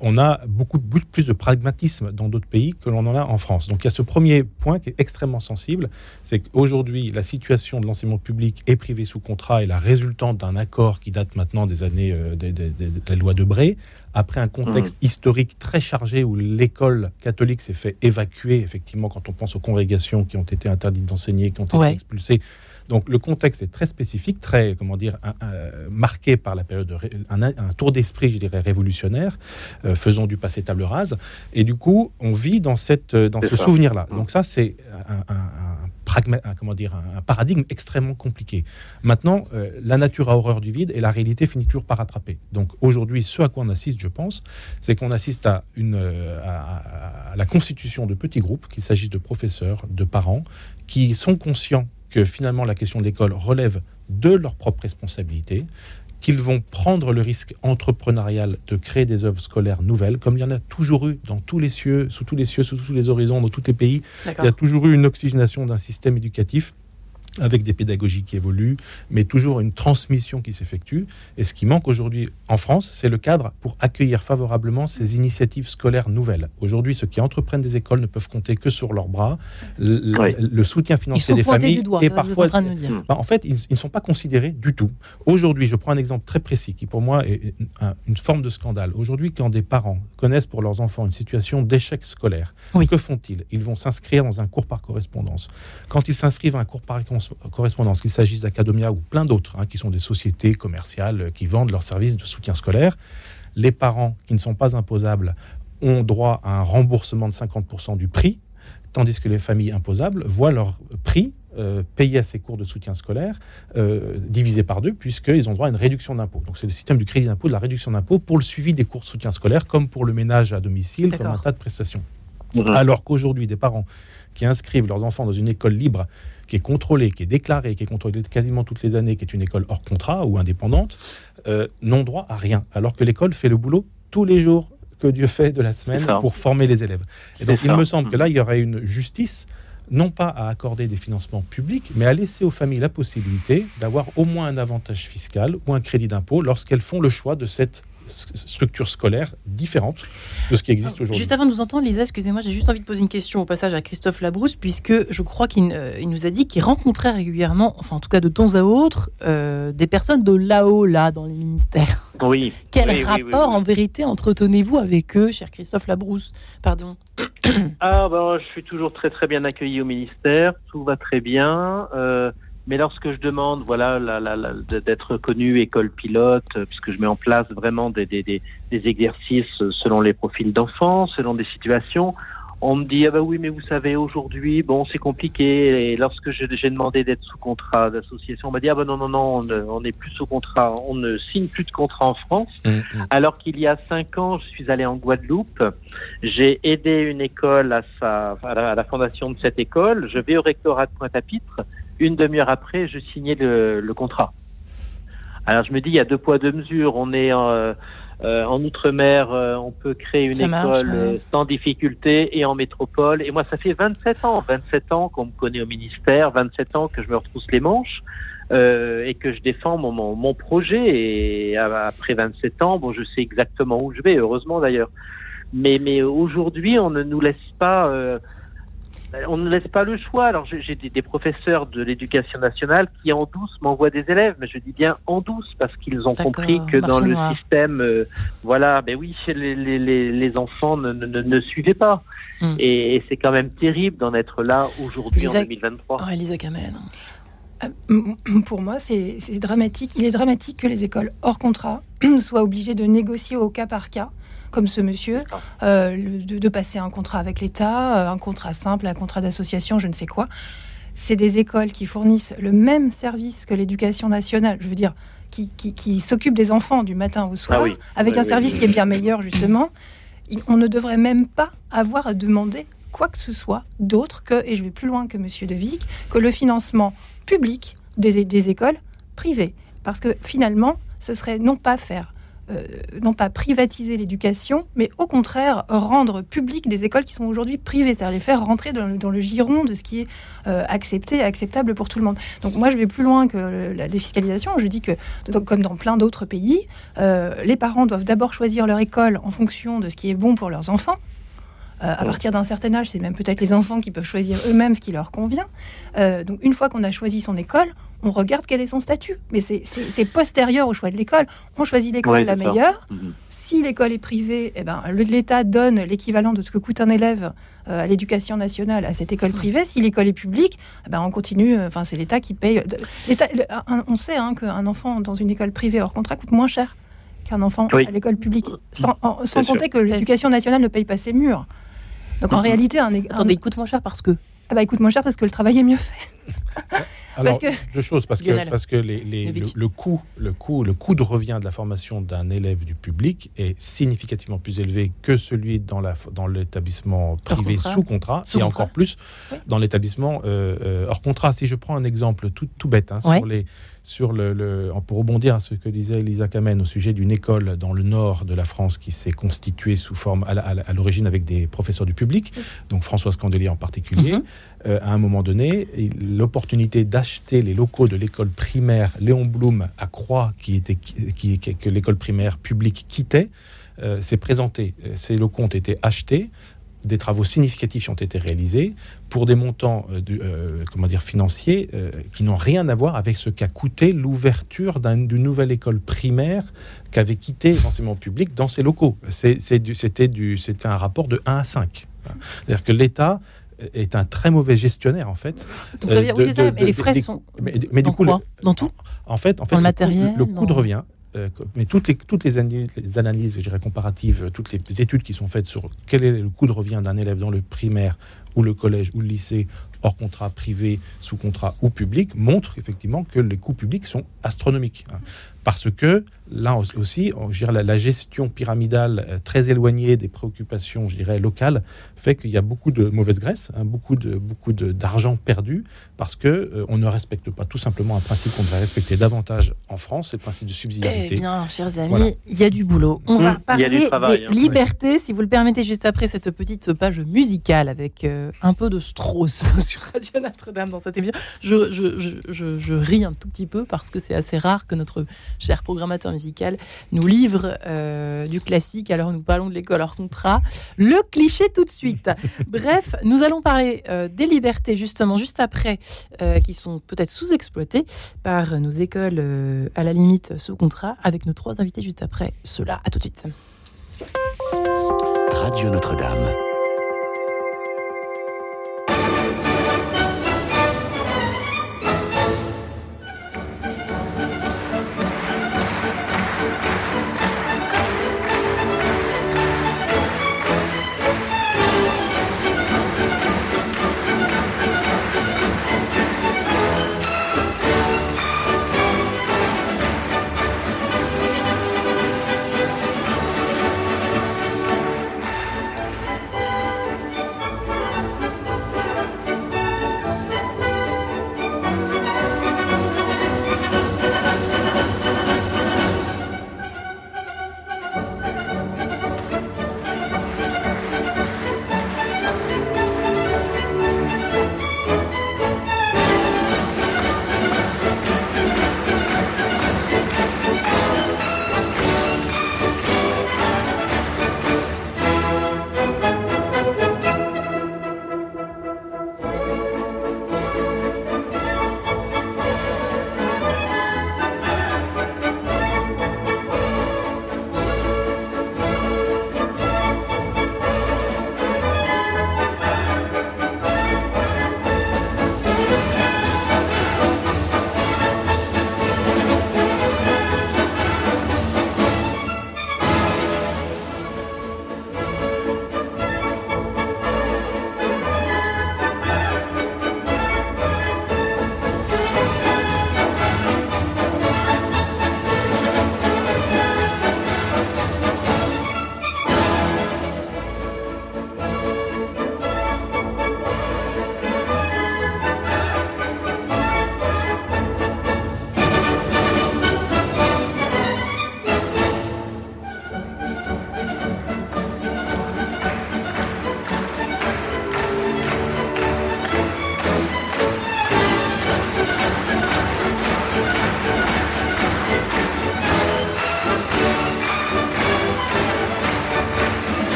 on a beaucoup plus de pragmatisme dans d'autres pays que l'on en a en France. Donc il y a ce premier point qui est extrêmement sensible, c'est qu'aujourd'hui la situation de l'enseignement public et privé sous contrat est la résultante d'un accord qui date maintenant des années euh, de, la loi de Bray, après un contexte mmh. historique très chargé où l'école catholique s'est fait évacuer, effectivement, quand on pense aux congrégations qui ont été interdites d'enseigner, qui ont été expulsées donc le contexte est très spécifique, très comment dire marqué par la période de un, tour d'esprit, je dirais révolutionnaire, euh, faisant du passé table rase. Et du coup, on vit dans cette dans ce souvenir-là. Mmh. Donc ça, c'est un, comment dire, un, paradigme extrêmement compliqué. Maintenant, euh, la nature a horreur du vide et la réalité finit toujours par rattraper. Donc aujourd'hui, ce à quoi on assiste, je pense, c'est qu'on assiste à, une, euh, à, la constitution de petits groupes, qu'il s'agisse de professeurs, de parents, qui sont conscients que finalement la question de l'école relève de leur propre responsabilité, qu'ils vont prendre le risque entrepreneurial de créer des œuvres scolaires nouvelles, comme il y en a toujours eu dans tous les cieux, sous tous les cieux, sous tous les horizons, dans tous les pays. Il y a toujours eu une oxygénation d'un système éducatif avec des pédagogies qui évoluent, mais toujours une transmission qui s'effectue. Et ce qui manque aujourd'hui en France, c'est le cadre pour accueillir favorablement ces initiatives scolaires nouvelles. Aujourd'hui, ceux qui entreprennent des écoles ne peuvent compter que sur leurs bras. Le, soutien financier des familles et parfois, en, bah, en fait, ils, ne sont pas considérés du tout. Aujourd'hui, je prends un exemple très précis qui pour moi est une, forme de scandale. Aujourd'hui, quand des parents connaissent pour leurs enfants une situation d'échec scolaire, que font-ils? Ils vont s'inscrire dans un cours par correspondance. Quand ils s'inscrivent à un cours par correspondance, correspondance, qu'il s'agisse d'Academia ou plein d'autres, hein, qui sont des sociétés commerciales euh, qui vendent leurs services de soutien scolaire, les parents qui ne sont pas imposables ont droit à un remboursement de 50% du prix, tandis que les familles imposables voient leur prix euh, payé à ces cours de soutien scolaire euh, divisé par deux, puisqu'ils ont droit à une réduction d'impôt. Donc c'est le système du crédit d'impôt, de la réduction d'impôt pour le suivi des cours de soutien scolaire, comme pour le ménage à domicile, comme un tas de prestations. Alors qu'aujourd'hui, des parents qui inscrivent leurs enfants dans une école libre qui est contrôlée, qui est déclarée, qui est contrôlée quasiment toutes les années, qui est une école hors contrat ou indépendante, euh, n'ont droit à rien, alors que l'école fait le boulot tous les jours que Dieu fait de la semaine pour former les élèves. Et donc il me semble que là, il y aurait une justice non pas à accorder des financements publics, mais à laisser aux familles la possibilité d'avoir au moins un avantage fiscal ou un crédit d'impôt lorsqu'elles font le choix de cette structure scolaire différente de ce qui existe aujourd'hui. Juste avant de nous entendre, Lisa, excusez-moi, j'ai juste envie de poser une question au passage à Christophe Labrousse, puisque je crois qu'il euh, nous a dit qu'il rencontrait régulièrement, enfin en tout cas de temps à autre, euh, des personnes de là-haut, là, dans les ministères. Oui. Quel rapport en vérité entretenez-vous avec eux, cher Christophe Labrousse? Pardon. Ah, ben, je suis toujours très très bien accueilli au ministère, tout va très bien. Euh, Mais lorsque je demande, voilà, d'être reconnu école pilote, puisque je mets en place vraiment des, des, des, des exercices selon les profils d'enfants, selon des situations, on me dit ah bah oui mais vous savez aujourd'hui bon c'est compliqué. Et lorsque j'ai demandé d'être sous contrat d'association on m'a dit ah bah non non non on n'est plus sous contrat. On ne signe plus de contrat en France. Mmh, mmh. alors qu'il y a cinq ans je suis allé en Guadeloupe. J'ai aidé une école à sa à la, fondation de cette école. Je vais au rectorat de Pointe-à-Pitre une demi-heure après je signais le, le, contrat alors je me dis il y a deux poids deux mesures on est euh, euh, en outre-mer, euh, on peut créer une école sans difficulté et en métropole. Et moi, ça fait 27 ans, 27 ans qu'on me connaît au ministère, 27 ans que je me retrousse les manches et que je défends mon, mon, mon, projet. Et après 27 ans, bon, je sais exactement où je vais, heureusement d'ailleurs. Mais, mais aujourd'hui, on ne nous laisse pas on ne laisse pas le choix. Alors j'ai des, professeurs de l'éducation nationale qui en douce m'envoient des élèves, mais je dis bien en douce parce qu'ils ont compris que dans le système, euh, voilà, ben oui, les, les, les enfants ne, ne, ne, suivaient pas. Hmm. Et, c'est quand même terrible d'en être là aujourd'hui en 2023. Oh, Elisa Kamen. Euh, pour moi, c'est dramatique. Il est dramatique que les écoles hors contrat soient obligées de négocier au cas par cas comme ce monsieur, euh, de, passer un contrat avec l'État, euh, un contrat simple, un contrat d'association, je ne sais quoi. C'est des écoles qui fournissent le même service que l'éducation nationale, je veux dire, qui, qui, s'occupent des enfants du matin au soir, ah avec un service qui est bien meilleur, justement. On ne devrait même pas avoir à demander quoi que ce soit d'autre que, et je vais plus loin que Monsieur De Vic, que le financement public des, des écoles privées. Parce que finalement, ce serait non pas faire euh, non pas privatiser l'éducation, mais au contraire rendre public des écoles qui sont aujourd'hui privées, c'est-à-dire les faire rentrer dans, le giron de ce qui est euh, accepté et acceptable pour tout le monde. Donc moi, je vais plus loin que la défiscalisation. Je dis que, comme dans plein d'autres pays, euh, les parents doivent d'abord choisir leur école en fonction de ce qui est bon pour leurs enfants. À partir d'un certain âge, c'est même peut-être les enfants qui peuvent choisir eux-mêmes ce qui leur convient. donc une fois qu'on a choisi son école, on regarde quel est son statut. Mais c'est postérieur au choix de l'école. On choisit l'école la meilleure. Mhm. Si l'école est privée, eh ben, l'État donne l'équivalent de ce que coûte un élève euh, à l'éducation nationale à cette école privée. Si l'école est publique, eh ben, on continue. Euh, enfin, c'est l'État qui paye. on sait hein, qu'un enfant dans une école privée hors contrat coûte moins cher qu'un enfant à l'école publique. Sans, compter que l'éducation nationale ne paye pas ses murs. Donc en réalité, un, Attendez, il coûte moins cher parce que. Ah bah, il coûte moins cher parce que le travail est mieux fait. Alors, deux choses, parce que, parce que les, le, coût, le, coût, le coût de revient de la formation d'un élève du public est significativement plus élevé que celui dans, la, dans l'établissement privé sous contrat, et encore plus dans l'établissement euh, euh, hors contrat. Si je prends un exemple tout, tout bête hein, sur les sur le, pour rebondir à ce que disait Elisa Kamen au sujet d'une école dans le nord de la France qui s'est constituée sous forme à l'origine avec des professeurs du public, donc François Candelier en particulier. Mhm. Euh, à un moment donné, l'opportunité d'acheter les locaux de l'école primaire Léon Blum à Croix, qui était, qui, que l'école primaire publique quittait, euh, s'est présenté. Ces locaux ont été achetés des travaux significatifs ont été réalisés pour des montants euh, euh, comment dire, financiers euh, qui n'ont rien à voir avec ce qu'a coûté l'ouverture d'une nouvelle école primaire qu'avait quitté l'enseignement public dans ses locaux. C'était un rapport de 1 à 5. C'est-à-dire que l'État est un très mauvais gestionnaire en fait. Donc ça veut dire, oui, ça, mais les frais sont mais, mais du coup, dans tout En fait, en fait, le, matériel, le coût de revient euh, mais toutes les, toutes les analyses, je dirais, comparatives, toutes les études qui sont faites sur quel est le coût de revient d'un élève dans le primaire ou le collège ou le lycée hors contrat privé, sous contrat ou public, montrent effectivement que les coûts publics sont astronomiques. Hein. Parce que là aussi, je dirais, la, gestion pyramidale euh, très éloignée des préoccupations, je dirais, locales, fait qu'il y a beaucoup de mauvaise graisse, hein, beaucoup de beaucoup d'argent perdu, parce que euh, on ne respecte pas tout simplement un principe qu'on devrait respecter davantage en France, c'est le principe de subsidiarité. Eh bien, chers amis, il y a du boulot. On va parler des hein. libertés, si vous le permettez, juste après cette petite page musicale avec euh, un peu de Strauss sur Radio Notre-Dame dans cette émission. Je, je, je, ris un tout petit peu parce que c'est assez rare que notre cher programmateur musical nous livre euh, du classique alors nous parlons de l'école hors contrat. Le cliché tout de suite. Bref, nous allons parler euh, des libertés justement juste après euh, qui sont peut-être sous-exploitées par nos écoles à la limite sous contrat avec nos trois invités juste après cela. À tout de suite. Radio Notre-Dame.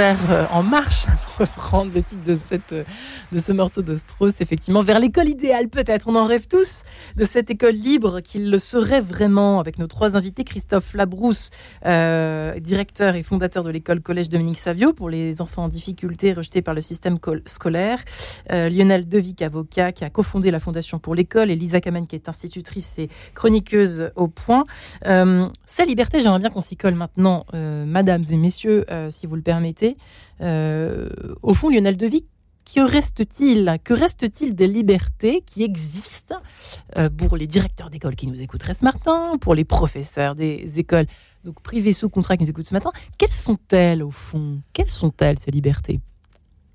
Vers, euh, en marche, reprendre le titre de, cette, euh, de ce morceau de Strauss, effectivement, vers l'école idéale peut-être. On en rêve tous de cette école libre qu'il le serait vraiment, avec nos trois invités, Christophe Labrousse, euh, directeur et fondateur de l'école Collège Dominique Savio pour les enfants en difficulté rejetés par le système scolaire, Lionel Devic, avocat, qui a cofondé la Fondation pour l'école, et Lisa Kamen, qui est institutrice et chroniqueuse au point. Sa liberté, j'aimerais bien qu'on s'y colle maintenant, mesdames et messieurs, si vous le permettez. Euh, au fond, Lionel Devic, que reste-t-il Que reste-t-il des libertés qui existent euh, pour les directeurs d'école qui nous écouteraient ce matin, pour les professeurs des écoles donc privées sous contrat qui nous écoutent ce matin Quelles sont-elles au fond? Quelles sont-elles ces libertés?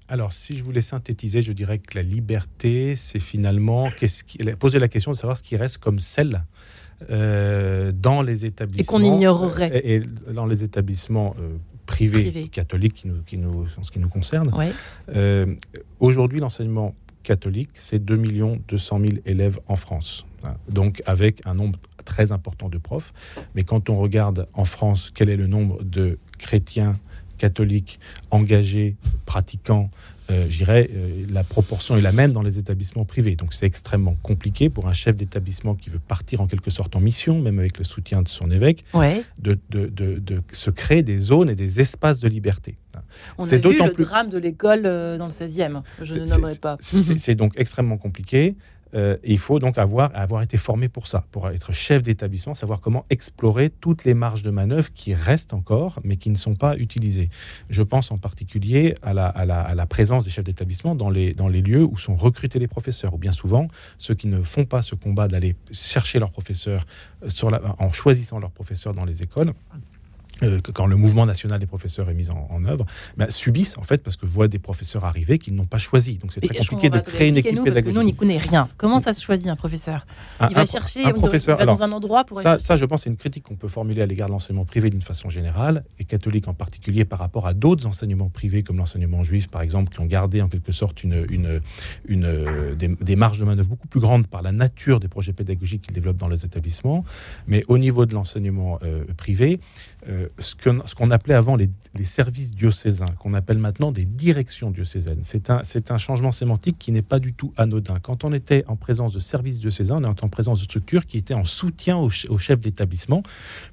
Alors, si je voulais synthétiser, je dirais que la liberté, c'est finalement poser la question de savoir ce qui reste comme celle euh, dans les établissements. Et qu'on ignorerait. Et, dans les établissements privé, catholique qui nous, qui nous, en ce qui nous concerne. Euh, aujourd'hui, l'enseignement catholique, c'est 2 200 000 élèves en France. Donc avec un nombre très important de profs. Mais quand on regarde en France quel est le nombre de chrétiens catholiques engagés, pratiquants, euh, j'irais, euh, la proportion est la même dans les établissements privés. Donc c'est extrêmement compliqué pour un chef d'établissement qui veut partir en quelque sorte en mission, même avec le soutien de son évêque, de, de, de, se créer des zones et des espaces de liberté. On a vu le plus... drame de l'école euh, dans le 16e, je ne nommerai pas. C'est donc extrêmement compliqué. Euh, il faut donc avoir, avoir été formé pour ça, pour être chef d'établissement, savoir comment explorer toutes les marges de manœuvre qui restent encore, mais qui ne sont pas utilisées. Je pense en particulier à la, présence des chefs d'établissement dans les, lieux où sont recrutés les professeurs, ou bien souvent ceux qui ne font pas ce combat d'aller chercher leurs professeurs euh, en choisissant leurs professeurs dans les écoles euh, quand le mouvement national des professeurs est mis en, œuvre, bah, subissent en fait parce que voient des professeurs arriver qu'ils n'ont pas choisi. Donc c'est très compliqué de créer une équipe pédagogique. nous, on n'y connaît rien. Comment ça se choisit un professeur Il va chercher un professeur, il va dans un endroit pour. Ça, ça je pense, c'est une critique qu'on peut formuler à l'égard de l'enseignement privé d'une façon générale et catholique en particulier par rapport à d'autres enseignements privés comme l'enseignement juif par exemple, qui ont gardé en quelque sorte une, une, une des, marges de manœuvre beaucoup plus grandes par la nature des projets pédagogiques qu'ils développent dans les établissements. Mais au niveau de l'enseignement euh, privé, euh, ce qu'on appelait avant les, services diocésains, qu'on appelle maintenant des directions diocésaines. C'est un, changement sémantique qui n'est pas du tout anodin. Quand on était en présence de services diocésains, on est en présence de structures qui étaient en soutien aux chefs d'établissement,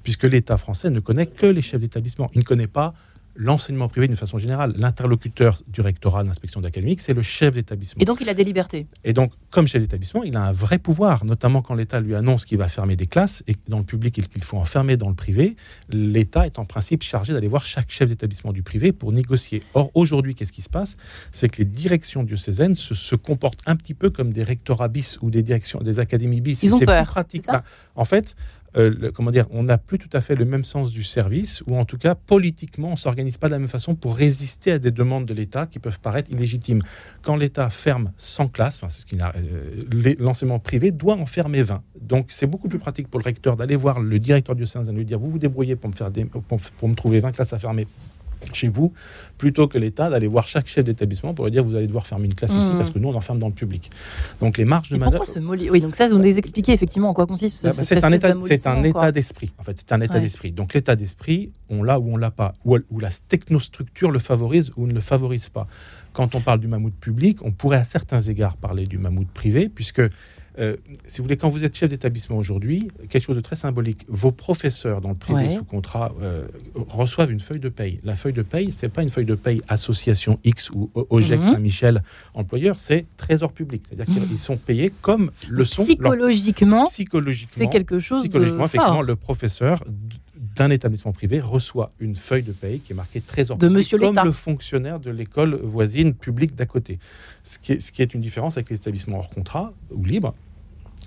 puisque l'État français ne connaît que les chefs d'établissement. Il ne connaît pas l'enseignement privé d'une façon générale. L'interlocuteur du rectorat d'inspection d'académique, c'est le chef d'établissement. Et donc il a des libertés. Et donc, comme chef d'établissement, il a un vrai pouvoir, notamment quand l'État lui annonce qu'il va fermer des classes et dans le public qu'il faut enfermer dans le privé. L'État est en principe chargé d'aller voir chaque chef d'établissement du privé pour négocier. Or, aujourd'hui, qu'est-ce qui se passe? C'est que les directions diocésaines se, se, comportent un petit peu comme des rectorats bis ou des directions des académies bis. Ils ont peur. pratique. en fait, euh, comment dire, on n'a plus tout à fait le même sens du service, ou en tout cas, politiquement, on ne s'organise pas de la même façon pour résister à des demandes de l'État qui peuvent paraître illégitimes. Quand l'État ferme 100 classes, ce qui euh, l'enseignement privé doit en fermer 20. Donc, c'est beaucoup plus pratique pour le recteur d'aller voir le directeur du sein et lui dire Vous vous débrouillez pour me, faire pour me trouver 20 classes à fermer chez vous, plutôt que l'État d'aller voir chaque chef d'établissement pour lui dire vous allez devoir fermer une classe ici mmh. parce que nous on enferme dans le public. Donc les marges de manœuvre. Pourquoi ce mot Oui, donc ça vous nous expliquez effectivement en quoi consiste. Ah bah, c'est un état, c'est un état d'esprit. En fait, c'est un état d'esprit. Donc l'état d'esprit, on l'a ou on l'a pas, ou, ou la technostructure le favorise ou ne le favorise pas. Quand on parle du mammouth public, on pourrait à certains égards parler du mammouth privé, puisque euh, si vous voulez, quand vous êtes chef d'établissement aujourd'hui, quelque chose de très symbolique, vos professeurs dans le privé sous contrat euh, reçoivent une feuille de paye. La feuille de paye, c'est pas une feuille de paye association X ou OGEC mhm. Saint-Michel employeur, c'est trésor public. C'est-à-dire qu'ils mhm. sont payés comme le sont. Psychologiquement, psychologiquement, c'est quelque chose psychologiquement, effectivement, le professeur d'un établissement privé reçoit une feuille de paye qui est marquée trésor de Monsieur comme le fonctionnaire de l'école voisine publique d'à côté. Ce qui, est, ce qui est une différence avec les établissements hors contrat ou libres,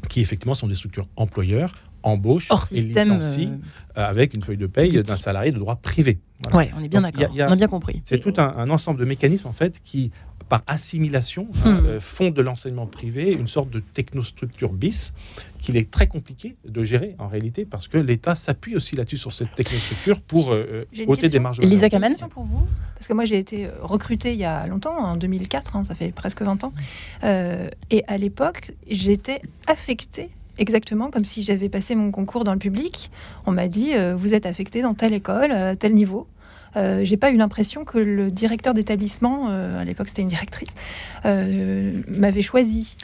qui effectivement sont des structures employeurs, embauchent Hors et licencient euh, avec une feuille de paye d'un salarié de droit privé. Oui, on est bien d'accord, on a bien compris. C'est tout un, un, ensemble de mécanismes en fait qui par assimilation, euh, font de l'enseignement privé une sorte de technostructure bis qu'il est très compliqué de gérer en réalité parce que l'État s'appuie aussi là-dessus sur cette technostructure pour euh, ôter des marges. Elisa Kamen question pour vous parce que moi j'ai été recrutée il y a longtemps, en 2004, hein, ça fait presque 20 ans, euh, et à l'époque j'étais affectée exactement comme si j'avais passé mon concours dans le public. On m'a dit vous êtes affecté dans telle école, tel niveau. Euh, j'ai pas eu l'impression que le directeur d'établissement, euh, à l'époque c'était une directrice, euh, m'avait choisi.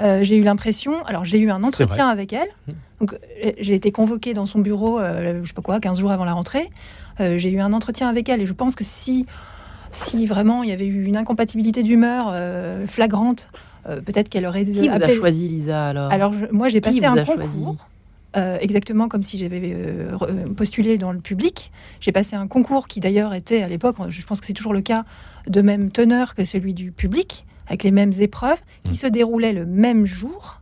Euh, j'ai eu l'impression, alors j'ai eu un entretien avec elle, Mmh. donc j'ai été convoquée dans son bureau, euh, je sais pas quoi, 15 jours avant la rentrée. Euh, j'ai eu un entretien avec elle et je pense que si, si vraiment il y avait eu une incompatibilité d'humeur euh, flagrante, euh, peut-être qu'elle aurait Qui vous a appelé- choisi, Lisa, alors? Alors, je- moi, j'ai Qui passé vous un a choisi? concours. Euh, exactement comme si j'avais euh, euh, postulé dans le public. J'ai passé un concours qui d'ailleurs était à l'époque, je pense que c'est toujours le cas, de même teneur que celui du public, avec les mêmes épreuves, qui se déroulaient le même jour,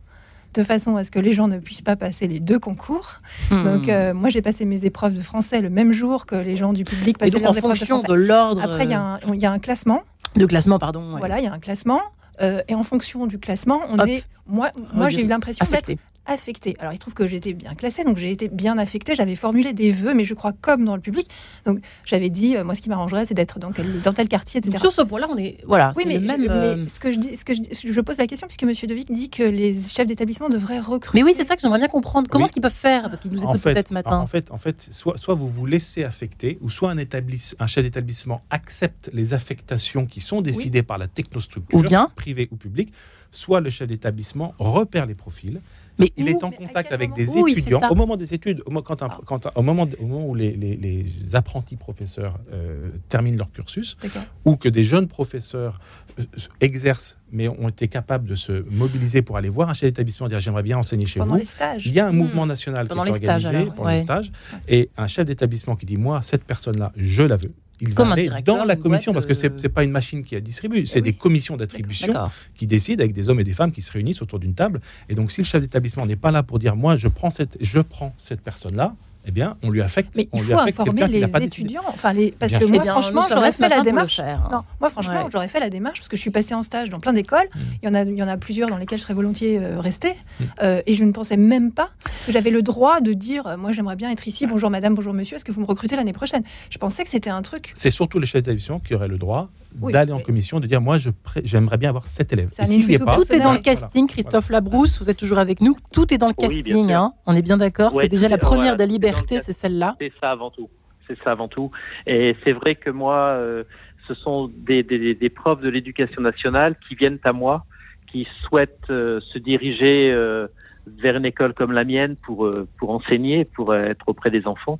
de façon à ce que les gens ne puissent pas passer les deux concours. Hmm. Donc euh, moi j'ai passé mes épreuves de français le même jour que les gens du public Et passaient donc, leurs en épreuves de fonction de l'ordre Après il y, a un- il y a un classement. de classement, pardon. ouais. Voilà, il y a un classement. euh, et en fonction du classement, on Hop. est. Moi, moi j'ai eu l'impression d'être. Affectée. Alors, il se trouve que j'étais bien classée, donc j'ai été bien affectée. J'avais formulé des vœux, mais je crois comme dans le public. Donc, j'avais dit, euh, moi, ce qui m'arrangerait, c'est d'être dans, quel- dans tel quartier, etc. Donc, sur ce point-là, on est. Voilà, oui, c'est mais, le même. je, euh, mais ce que je dis, ce que je, je pose la question puisque Monsieur Devic dit que les chefs d'établissement devraient recruter. Mais oui, c'est ça que j'aimerais bien comprendre. Comment Oui. est-ce qu'ils peuvent faire? Parce qu'ils nous En écoutent fait, peut-être ce matin. En fait, en fait soit, soit vous vous laissez affecter, ou soit un, établiss- un chef d'établissement accepte les affectations qui sont décidées par la technostructure, Ou bien privée ou publique, soit le chef d'établissement repère les profils. Mais il où est en contact avec des étudiants au moment des études, au, quand un- Ah. quand un- au, moment, au moment où les, les- les apprentis professeurs euh, terminent leur cursus, ou que des jeunes professeurs euh, exercent, mais ont été capables de se mobiliser pour aller voir un chef d'établissement et dire j'aimerais bien enseigner chez Pendant vous. les stages. Il y a un Hmm. mouvement national Pendant qui est stages, organisé alors, pendant ouais. les stages, et un chef d'établissement qui dit moi cette personne-là je la veux. Il Comme va aller dans la commission boîte, parce que c'est euh, c'est pas une machine qui a distribué, c'est oui. des commissions d'attribution qui décident avec des hommes et des femmes qui se réunissent autour d'une table. Et donc si le chef d'établissement n'est pas là pour dire moi je prends cette je prends cette personne-là, eh bien on lui affecte. Mais on il faut informer les étudiants. Enfin, les... Parce Bien que moi, bien, franchement, j'aurais fait la démarche. faire. Non, moi, franchement, Ouais. j'aurais fait la démarche parce que je suis passée en stage dans plein d'écoles. Il, y en a, il y en a plusieurs dans lesquelles je serais volontiers euh, restée. Mm. Euh, et je ne pensais même pas que j'avais le droit de dire euh, Moi, j'aimerais bien être ici. Bonjour madame, bonjour monsieur. Est-ce que vous me recrutez l'année prochaine? Je pensais que c'était un truc. C'est surtout les chefs d'établissement qui auraient le droit Oui, d'aller en commission, de dire moi je pré- j'aimerais bien avoir cet élève. N'y est invito pas, Tout est dans le casting, Christophe Labrousse, vous êtes toujours avec nous. Tout est dans le casting. hein. On est bien d'accord Ouais, que déjà tout la première voilà, de la tout liberté, c'est celle-là. C'est ça avant tout. C'est ça avant tout. Et c'est vrai que moi, euh, ce sont des, des, des profs de l'éducation nationale qui viennent à moi, qui souhaitent euh, se diriger euh, vers une école comme la mienne pour, euh, pour enseigner, pour euh, être auprès des enfants.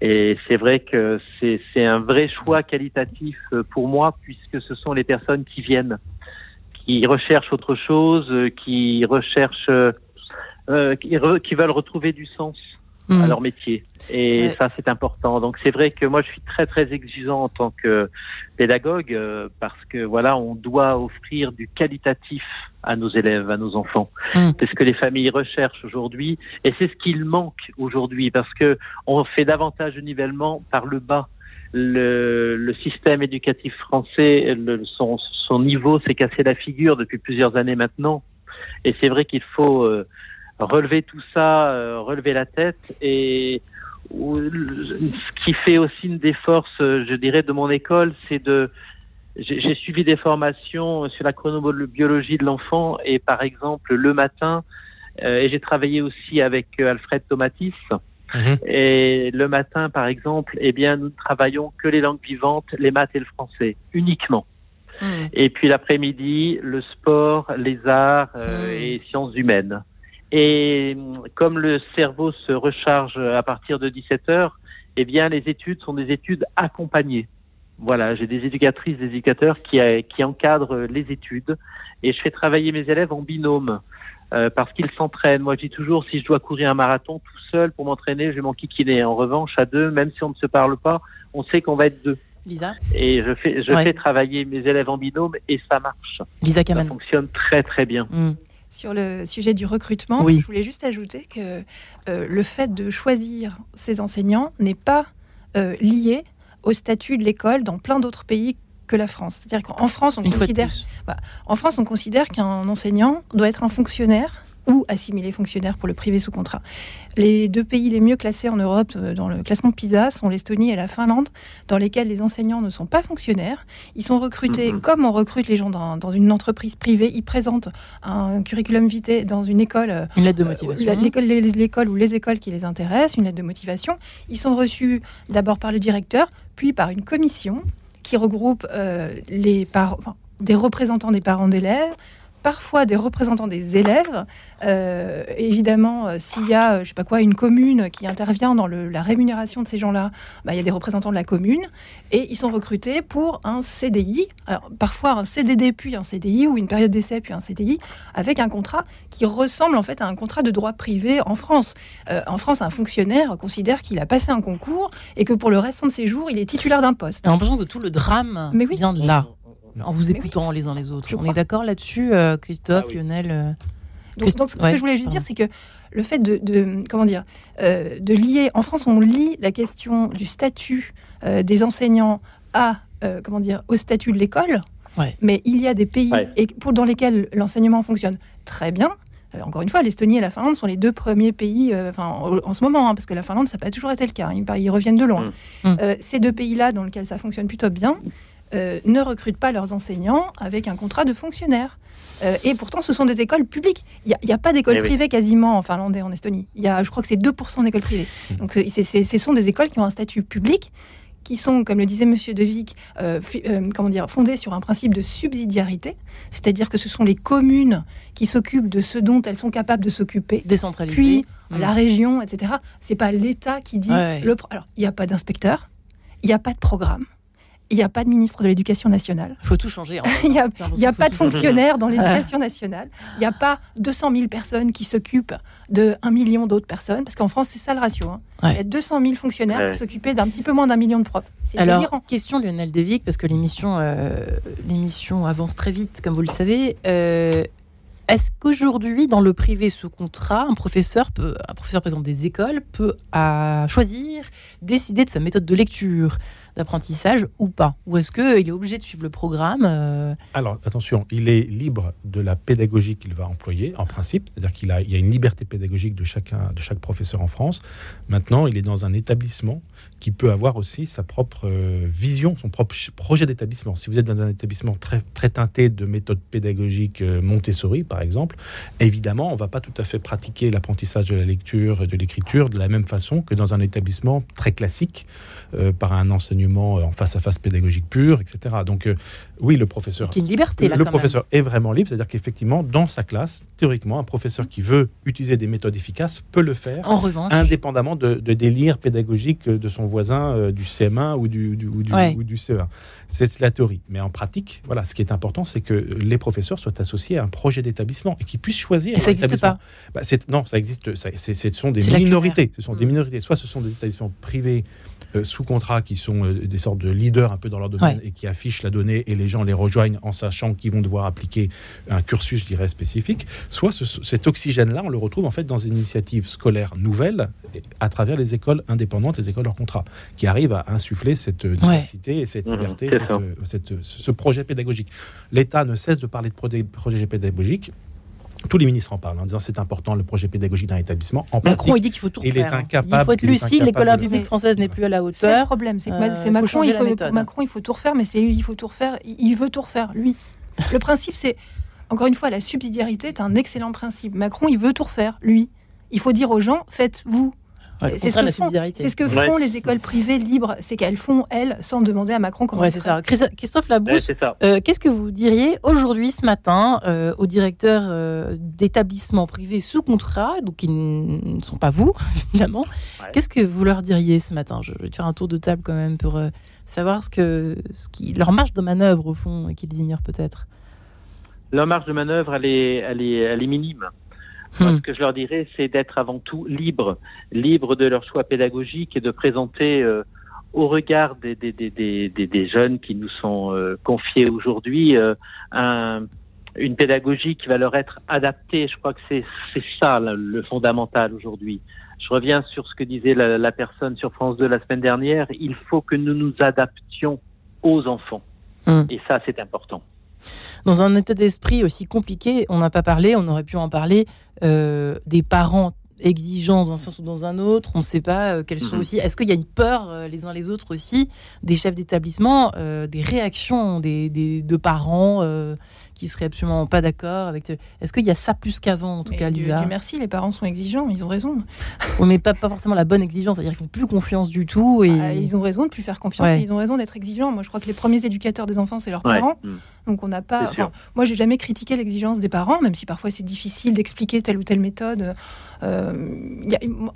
Et c'est vrai que c'est un vrai choix qualitatif euh, pour moi, puisque ce sont les personnes qui viennent, qui recherchent autre chose, euh, qui recherchent, euh, qui veulent retrouver du sens Hmm. à leur métier. Et Ouais. ça, c'est important. Donc, c'est vrai que moi, je suis très, très exigeant en tant que pédagogue euh, parce que, voilà, on doit offrir du qualitatif à nos élèves, à nos enfants. Mm. C'est ce que les familles recherchent aujourd'hui et c'est ce qu'il manque aujourd'hui parce que on fait davantage de nivellement par le bas. Le, le système éducatif français, le- son, son niveau s'est cassé la figure depuis plusieurs années maintenant. Et c'est vrai qu'il faut euh, relever tout ça, euh, relever la tête. Et ou- ce qui fait aussi une des forces, euh, je dirais, de mon école, c'est de j'ai j'ai suivi des formations sur la chronobiologie de l'enfant et par exemple le matin, euh, et j'ai travaillé aussi avec euh, Alfred Tomatis. Mhm. Et le matin, par exemple, eh bien, nous ne travaillons que les langues vivantes, les maths et le français, uniquement. Hmm. Et puis l'après-midi, le sport, les arts euh, Mm. et sciences humaines. Et comme le cerveau se recharge à partir de 17 heures, eh bien les études sont des études accompagnées. Voilà, j'ai des éducatrices, des éducateurs qui, qui encadrent les études et je fais travailler mes élèves en binôme euh, parce qu'ils s'entraînent. Moi, je dis toujours, si je dois courir un marathon tout seul pour m'entraîner, je vais m'enquiquiner. En revanche, à deux, même si on ne se parle pas, on sait qu'on va être deux. Lisa Et je fais, je Ouais. fais travailler mes élèves en binôme et ça marche. Lisa Ça Kamen. fonctionne très très bien. Hmm. Sur le sujet du recrutement, Oui. je voulais juste ajouter que euh, le fait de choisir ses enseignants n'est pas euh, lié au statut de l'école dans plein d'autres pays que la France. C'est-à-dire qu'en France, on Une considère. En France, on considère qu'un enseignant doit être un fonctionnaire ou assimilés fonctionnaires pour le privé sous contrat. Les deux pays les mieux classés en Europe euh, dans le classement PISA sont l'Estonie et la Finlande, dans lesquels les enseignants ne sont pas fonctionnaires. Ils sont recrutés Mhm. comme on recrute les gens dans, dans une entreprise privée. Ils présentent un curriculum vitae dans une école Une lettre de euh, motivation. l'école, les- l'école ou les écoles qui les intéressent, une lettre de motivation. Ils sont reçus d'abord par le directeur, puis par une commission qui regroupe euh, les par- enfin, des représentants des parents d'élèves, parfois des représentants des élèves. Euh, évidemment, euh, s'il y a, euh, je sais pas quoi, une commune qui intervient dans le- la rémunération de ces gens-là, bah, il y a des représentants de la commune et ils sont recrutés pour un CDI, alors parfois un CDD puis un CDI ou une période d'essai puis un CDI, avec un contrat qui ressemble en fait à un contrat de droit privé en France. Euh, en France, un fonctionnaire considère qu'il a passé un concours et que pour le restant de ses jours, il est titulaire d'un poste. J'ai l'impression que tout le drame Mais oui. vient de là, en vous oui. écoutant les uns les autres. Je On crois. est d'accord là-dessus, euh, Christophe, Ah oui. Lionel euh, Donc, Christ- donc, ce ouais, que je voulais juste pardon. dire, c'est que le fait de, de- comment dire, euh, de lier, en France, on lie la question du statut euh, des enseignants à, euh, comment dire, au statut de l'école. Ouais. Mais il y a des pays Ouais. et pour, dans lesquels l'enseignement fonctionne très bien. Encore une fois, l'Estonie et la Finlande sont les deux premiers pays, euh, enfin, en, en ce moment, hein, parce que la Finlande, ça n'a pas toujours été le cas. hein, ils, ils reviennent de loin. Mm. Mm. Euh, ces deux pays-là, dans lesquels ça fonctionne plutôt bien, euh, ne recrutent pas leurs enseignants avec un contrat de fonctionnaire. Euh, et pourtant, ce sont des écoles publiques. Il n'y a, pas d'école Eh oui. privée quasiment en Finlande et en Estonie. Il y a, je crois que c'est 2% d'écoles privées. Donc, c'est- c'est- ce sont des écoles qui ont un statut public, qui sont, comme le disait Monsieur De Vic, euh, fi- euh, comment dire, fondées sur un principe de subsidiarité, c'est-à-dire que ce sont les communes qui s'occupent de ce dont elles sont capables de s'occuper. décentralisé. Puis Mm. la région, etc. C'est pas l'État qui dit. Ouais. Le pro- Alors, il n'y a pas d'inspecteur, il n'y a pas de programme, il n'y a pas de ministre de l'Éducation nationale. Il faut tout changer. en fait. Il n'y a, y a pas de fonctionnaires dans l'éducation nationale. Il n'y a pas 200 000 personnes qui s'occupent de 1 million d'autres personnes. Parce qu'en France, c'est ça le ratio. hein. Ouais. Il y a 200 000 fonctionnaires Ouais. pour s'occuper d'un petit peu moins d'un million de profs. C'est Alors, délirant. question Lionel Devic, parce que l'émission euh, l'émission avance très vite, comme vous le savez. Euh, Est-ce qu'aujourd'hui, dans le privé sous contrat, un professeur, peut, un professeur présent des écoles peut à choisir, décider de sa méthode de lecture, d'apprentissage ou pas Ou est-ce qu'il est obligé de suivre le programme euh, Alors, attention, il est libre de la pédagogie qu'il va employer, en principe. C'est-à-dire qu'il a, il y a une liberté pédagogique de, chacun, de chaque professeur en France. Maintenant, il est dans un établissement qui peut avoir aussi sa propre euh, vision, son propre projet d'établissement. Si vous êtes dans un établissement très, très teinté de méthodes pédagogiques euh, Montessori, par exemple, évidemment, on ne va pas tout à fait pratiquer l'apprentissage de la lecture et de l'écriture de la même façon que dans un établissement très classique, euh, par un enseignement en face-à-face pédagogique pur, etc. Donc, euh, oui, le professeur une liberté là le quand professeur est vraiment libre, c'est-à-dire qu'effectivement, dans sa classe, théoriquement, un professeur qui veut utiliser des méthodes efficaces peut le faire. En revanche, indépendamment de, de délire pédagogique de son voisin euh, du CM1 ou du, du- ou du, Ouais. ou du CE1. C'est la théorie. Mais en pratique, voilà, ce qui est important, c'est que les professeurs soient associés à un projet d'établissement et qu'ils puissent choisir. et ça n'existe pas. Bah, non, ça existe. ça- ce sont des minorités. Ce sont des Mm. minorités. Soit ce sont des établissements privés sous contrat qui sont euh, des sortes de leaders un peu dans leur domaine Ouais. et qui affichent la donnée et les gens les rejoignent en sachant qu'ils vont devoir appliquer un cursus, je dirais, spécifique. Soit ce- cet oxygène-là, on le retrouve en fait dans une initiative scolaire nouvelle à travers les écoles indépendantes, les écoles hors contrat, qui arrivent à insuffler cette euh, diversité et cette Mhm, liberté, cette, euh, cette- ce projet pédagogique. L'État ne cesse de parler de projet pédagogique. Tous les ministres en parlent en disant c'est important le projet pédagogique d'un établissement. En Macron, pratique, il dit qu'il faut tout il est refaire. hein. incapable- Il faut être lucide. L'école faire. française n'est plus à la C'est le hauteur. problème, c'est que Euh, Macron, il faut, Macron, il faut tout refaire, mais c'est lui, il faut tout refaire. Il il veut tout refaire, lui. Le principe, c'est, encore une fois, la subsidiarité est un excellent principe. Macron, il veut tout refaire, lui. Il faut dire aux gens, faites-vous. Ouais, c'est ce que la font- subsidiarité. C'est ce que Ouais. font les écoles privées libres, c'est qu'elles font, elles, sans demander à Macron comment Ouais, c'est ça. Christ- Christophe Labrousse, ça. Euh, Qu'est-ce que vous diriez aujourd'hui, ce matin, euh, aux directeurs euh, d'établissements privés sous contrat, donc qui ne sont pas vous, évidemment Ouais. Qu'est-ce que vous leur diriez ce matin? Je vais te faire un tour de table quand même pour euh, savoir ce que, ce qui, leur marge de manœuvre, au fond, et qu'ils ignorent peut-être. Leur marge de manœuvre, elle est, elle est, elle est minime. Moi, Hmm. ce que je leur dirais, c'est d'être avant tout libre, libre de leur choix pédagogique et de présenter euh, au regard des, des, des, des, des- jeunes qui nous sont euh, confiés aujourd'hui euh, un- une pédagogie qui va leur être adaptée. Je crois que c'est c'est ça le, le fondamental aujourd'hui. Je reviens sur ce que disait la, la personne sur France 2 la semaine dernière. Il faut que nous nous adaptions aux enfants. Hmm. Et ça, c'est important. Dans un état d'esprit aussi compliqué, on n'a pas parlé, on aurait pu en parler, euh, des parents exigeants dans un sens ou dans un autre. On ne sait pas quelles sont mhm. aussi. Est-ce qu'il y a une peur les uns les autres aussi des chefs d'établissement, des réactions des, de parents qui seraient absolument pas d'accord avec. Est-ce qu'il y a ça plus qu'avant, en tout cas, Lisa merci, les parents sont exigeants, ils ont raison. On met pas, pas forcément la bonne exigence, c'est-à-dire qu'ils font plus confiance du tout. Et... Bah, ils ont raison de plus faire confiance, ils ont raison d'être exigeants. Moi, je crois que les premiers éducateurs des enfants, c'est leurs parents. Mm. Donc, on n'a pas. Enfin, moi, j'ai jamais critiqué l'exigence des parents, même si parfois c'est difficile d'expliquer telle ou telle méthode. Euh,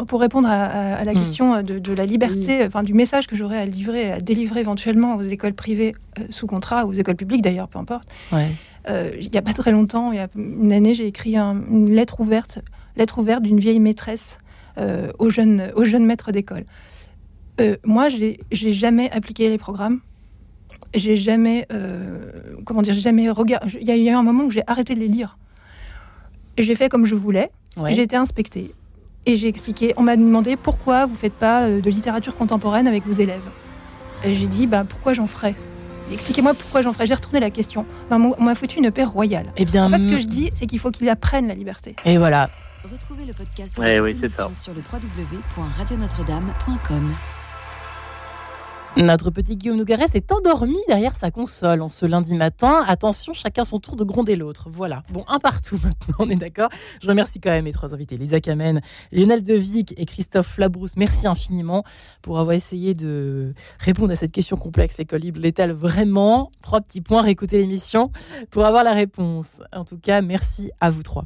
pour répondre à, la mm. question de, la liberté, enfin du message que j'aurais à livrer, à délivrer éventuellement aux écoles privées euh, sous contrat ou aux écoles publiques d'ailleurs, peu importe. Ouais. Euh, il n'y a pas très longtemps, il y a une année, j'ai écrit une lettre ouverte, lettre ouverte d'une vieille maîtresse euh, aux, jeunes, aux jeunes maîtres d'école. Euh, moi, j'ai jamais appliqué les programmes. J'ai jamais, euh, comment dire, jamais regardé. Il y a eu un moment où j'ai arrêté de les lire. J'ai fait comme je voulais. J'ai été inspectée et j'ai expliqué. On m'a demandé pourquoi vous faites pas de littérature contemporaine avec vos élèves. J'ai dit bah pourquoi j'en ferais? Expliquez-moi pourquoi j'en ferais. J'ai retourné la question. on m'a foutu une paix royale. Eh bien, en fait, ce que je dis, c'est qu'il faut qu'il apprenne la liberté. Et voilà. Retrouvez le podcast oui, sur le www.radionotre-dame.com. Notre petit Guillaume Nougaret s'est endormi derrière sa console en ce lundi matin. Attention, chacun son tour de gronder l'autre. Voilà. Bon, un partout maintenant, on est d'accord. Je remercie quand même mes trois invités, Lisa Kamen, Lionel Devic et Christophe Labrousse. Merci infiniment pour avoir essayé de répondre à cette question complexe. École libre l'est-elle vraiment Trois petits points, réécouter l'émission pour avoir la réponse. En tout cas, merci à vous trois.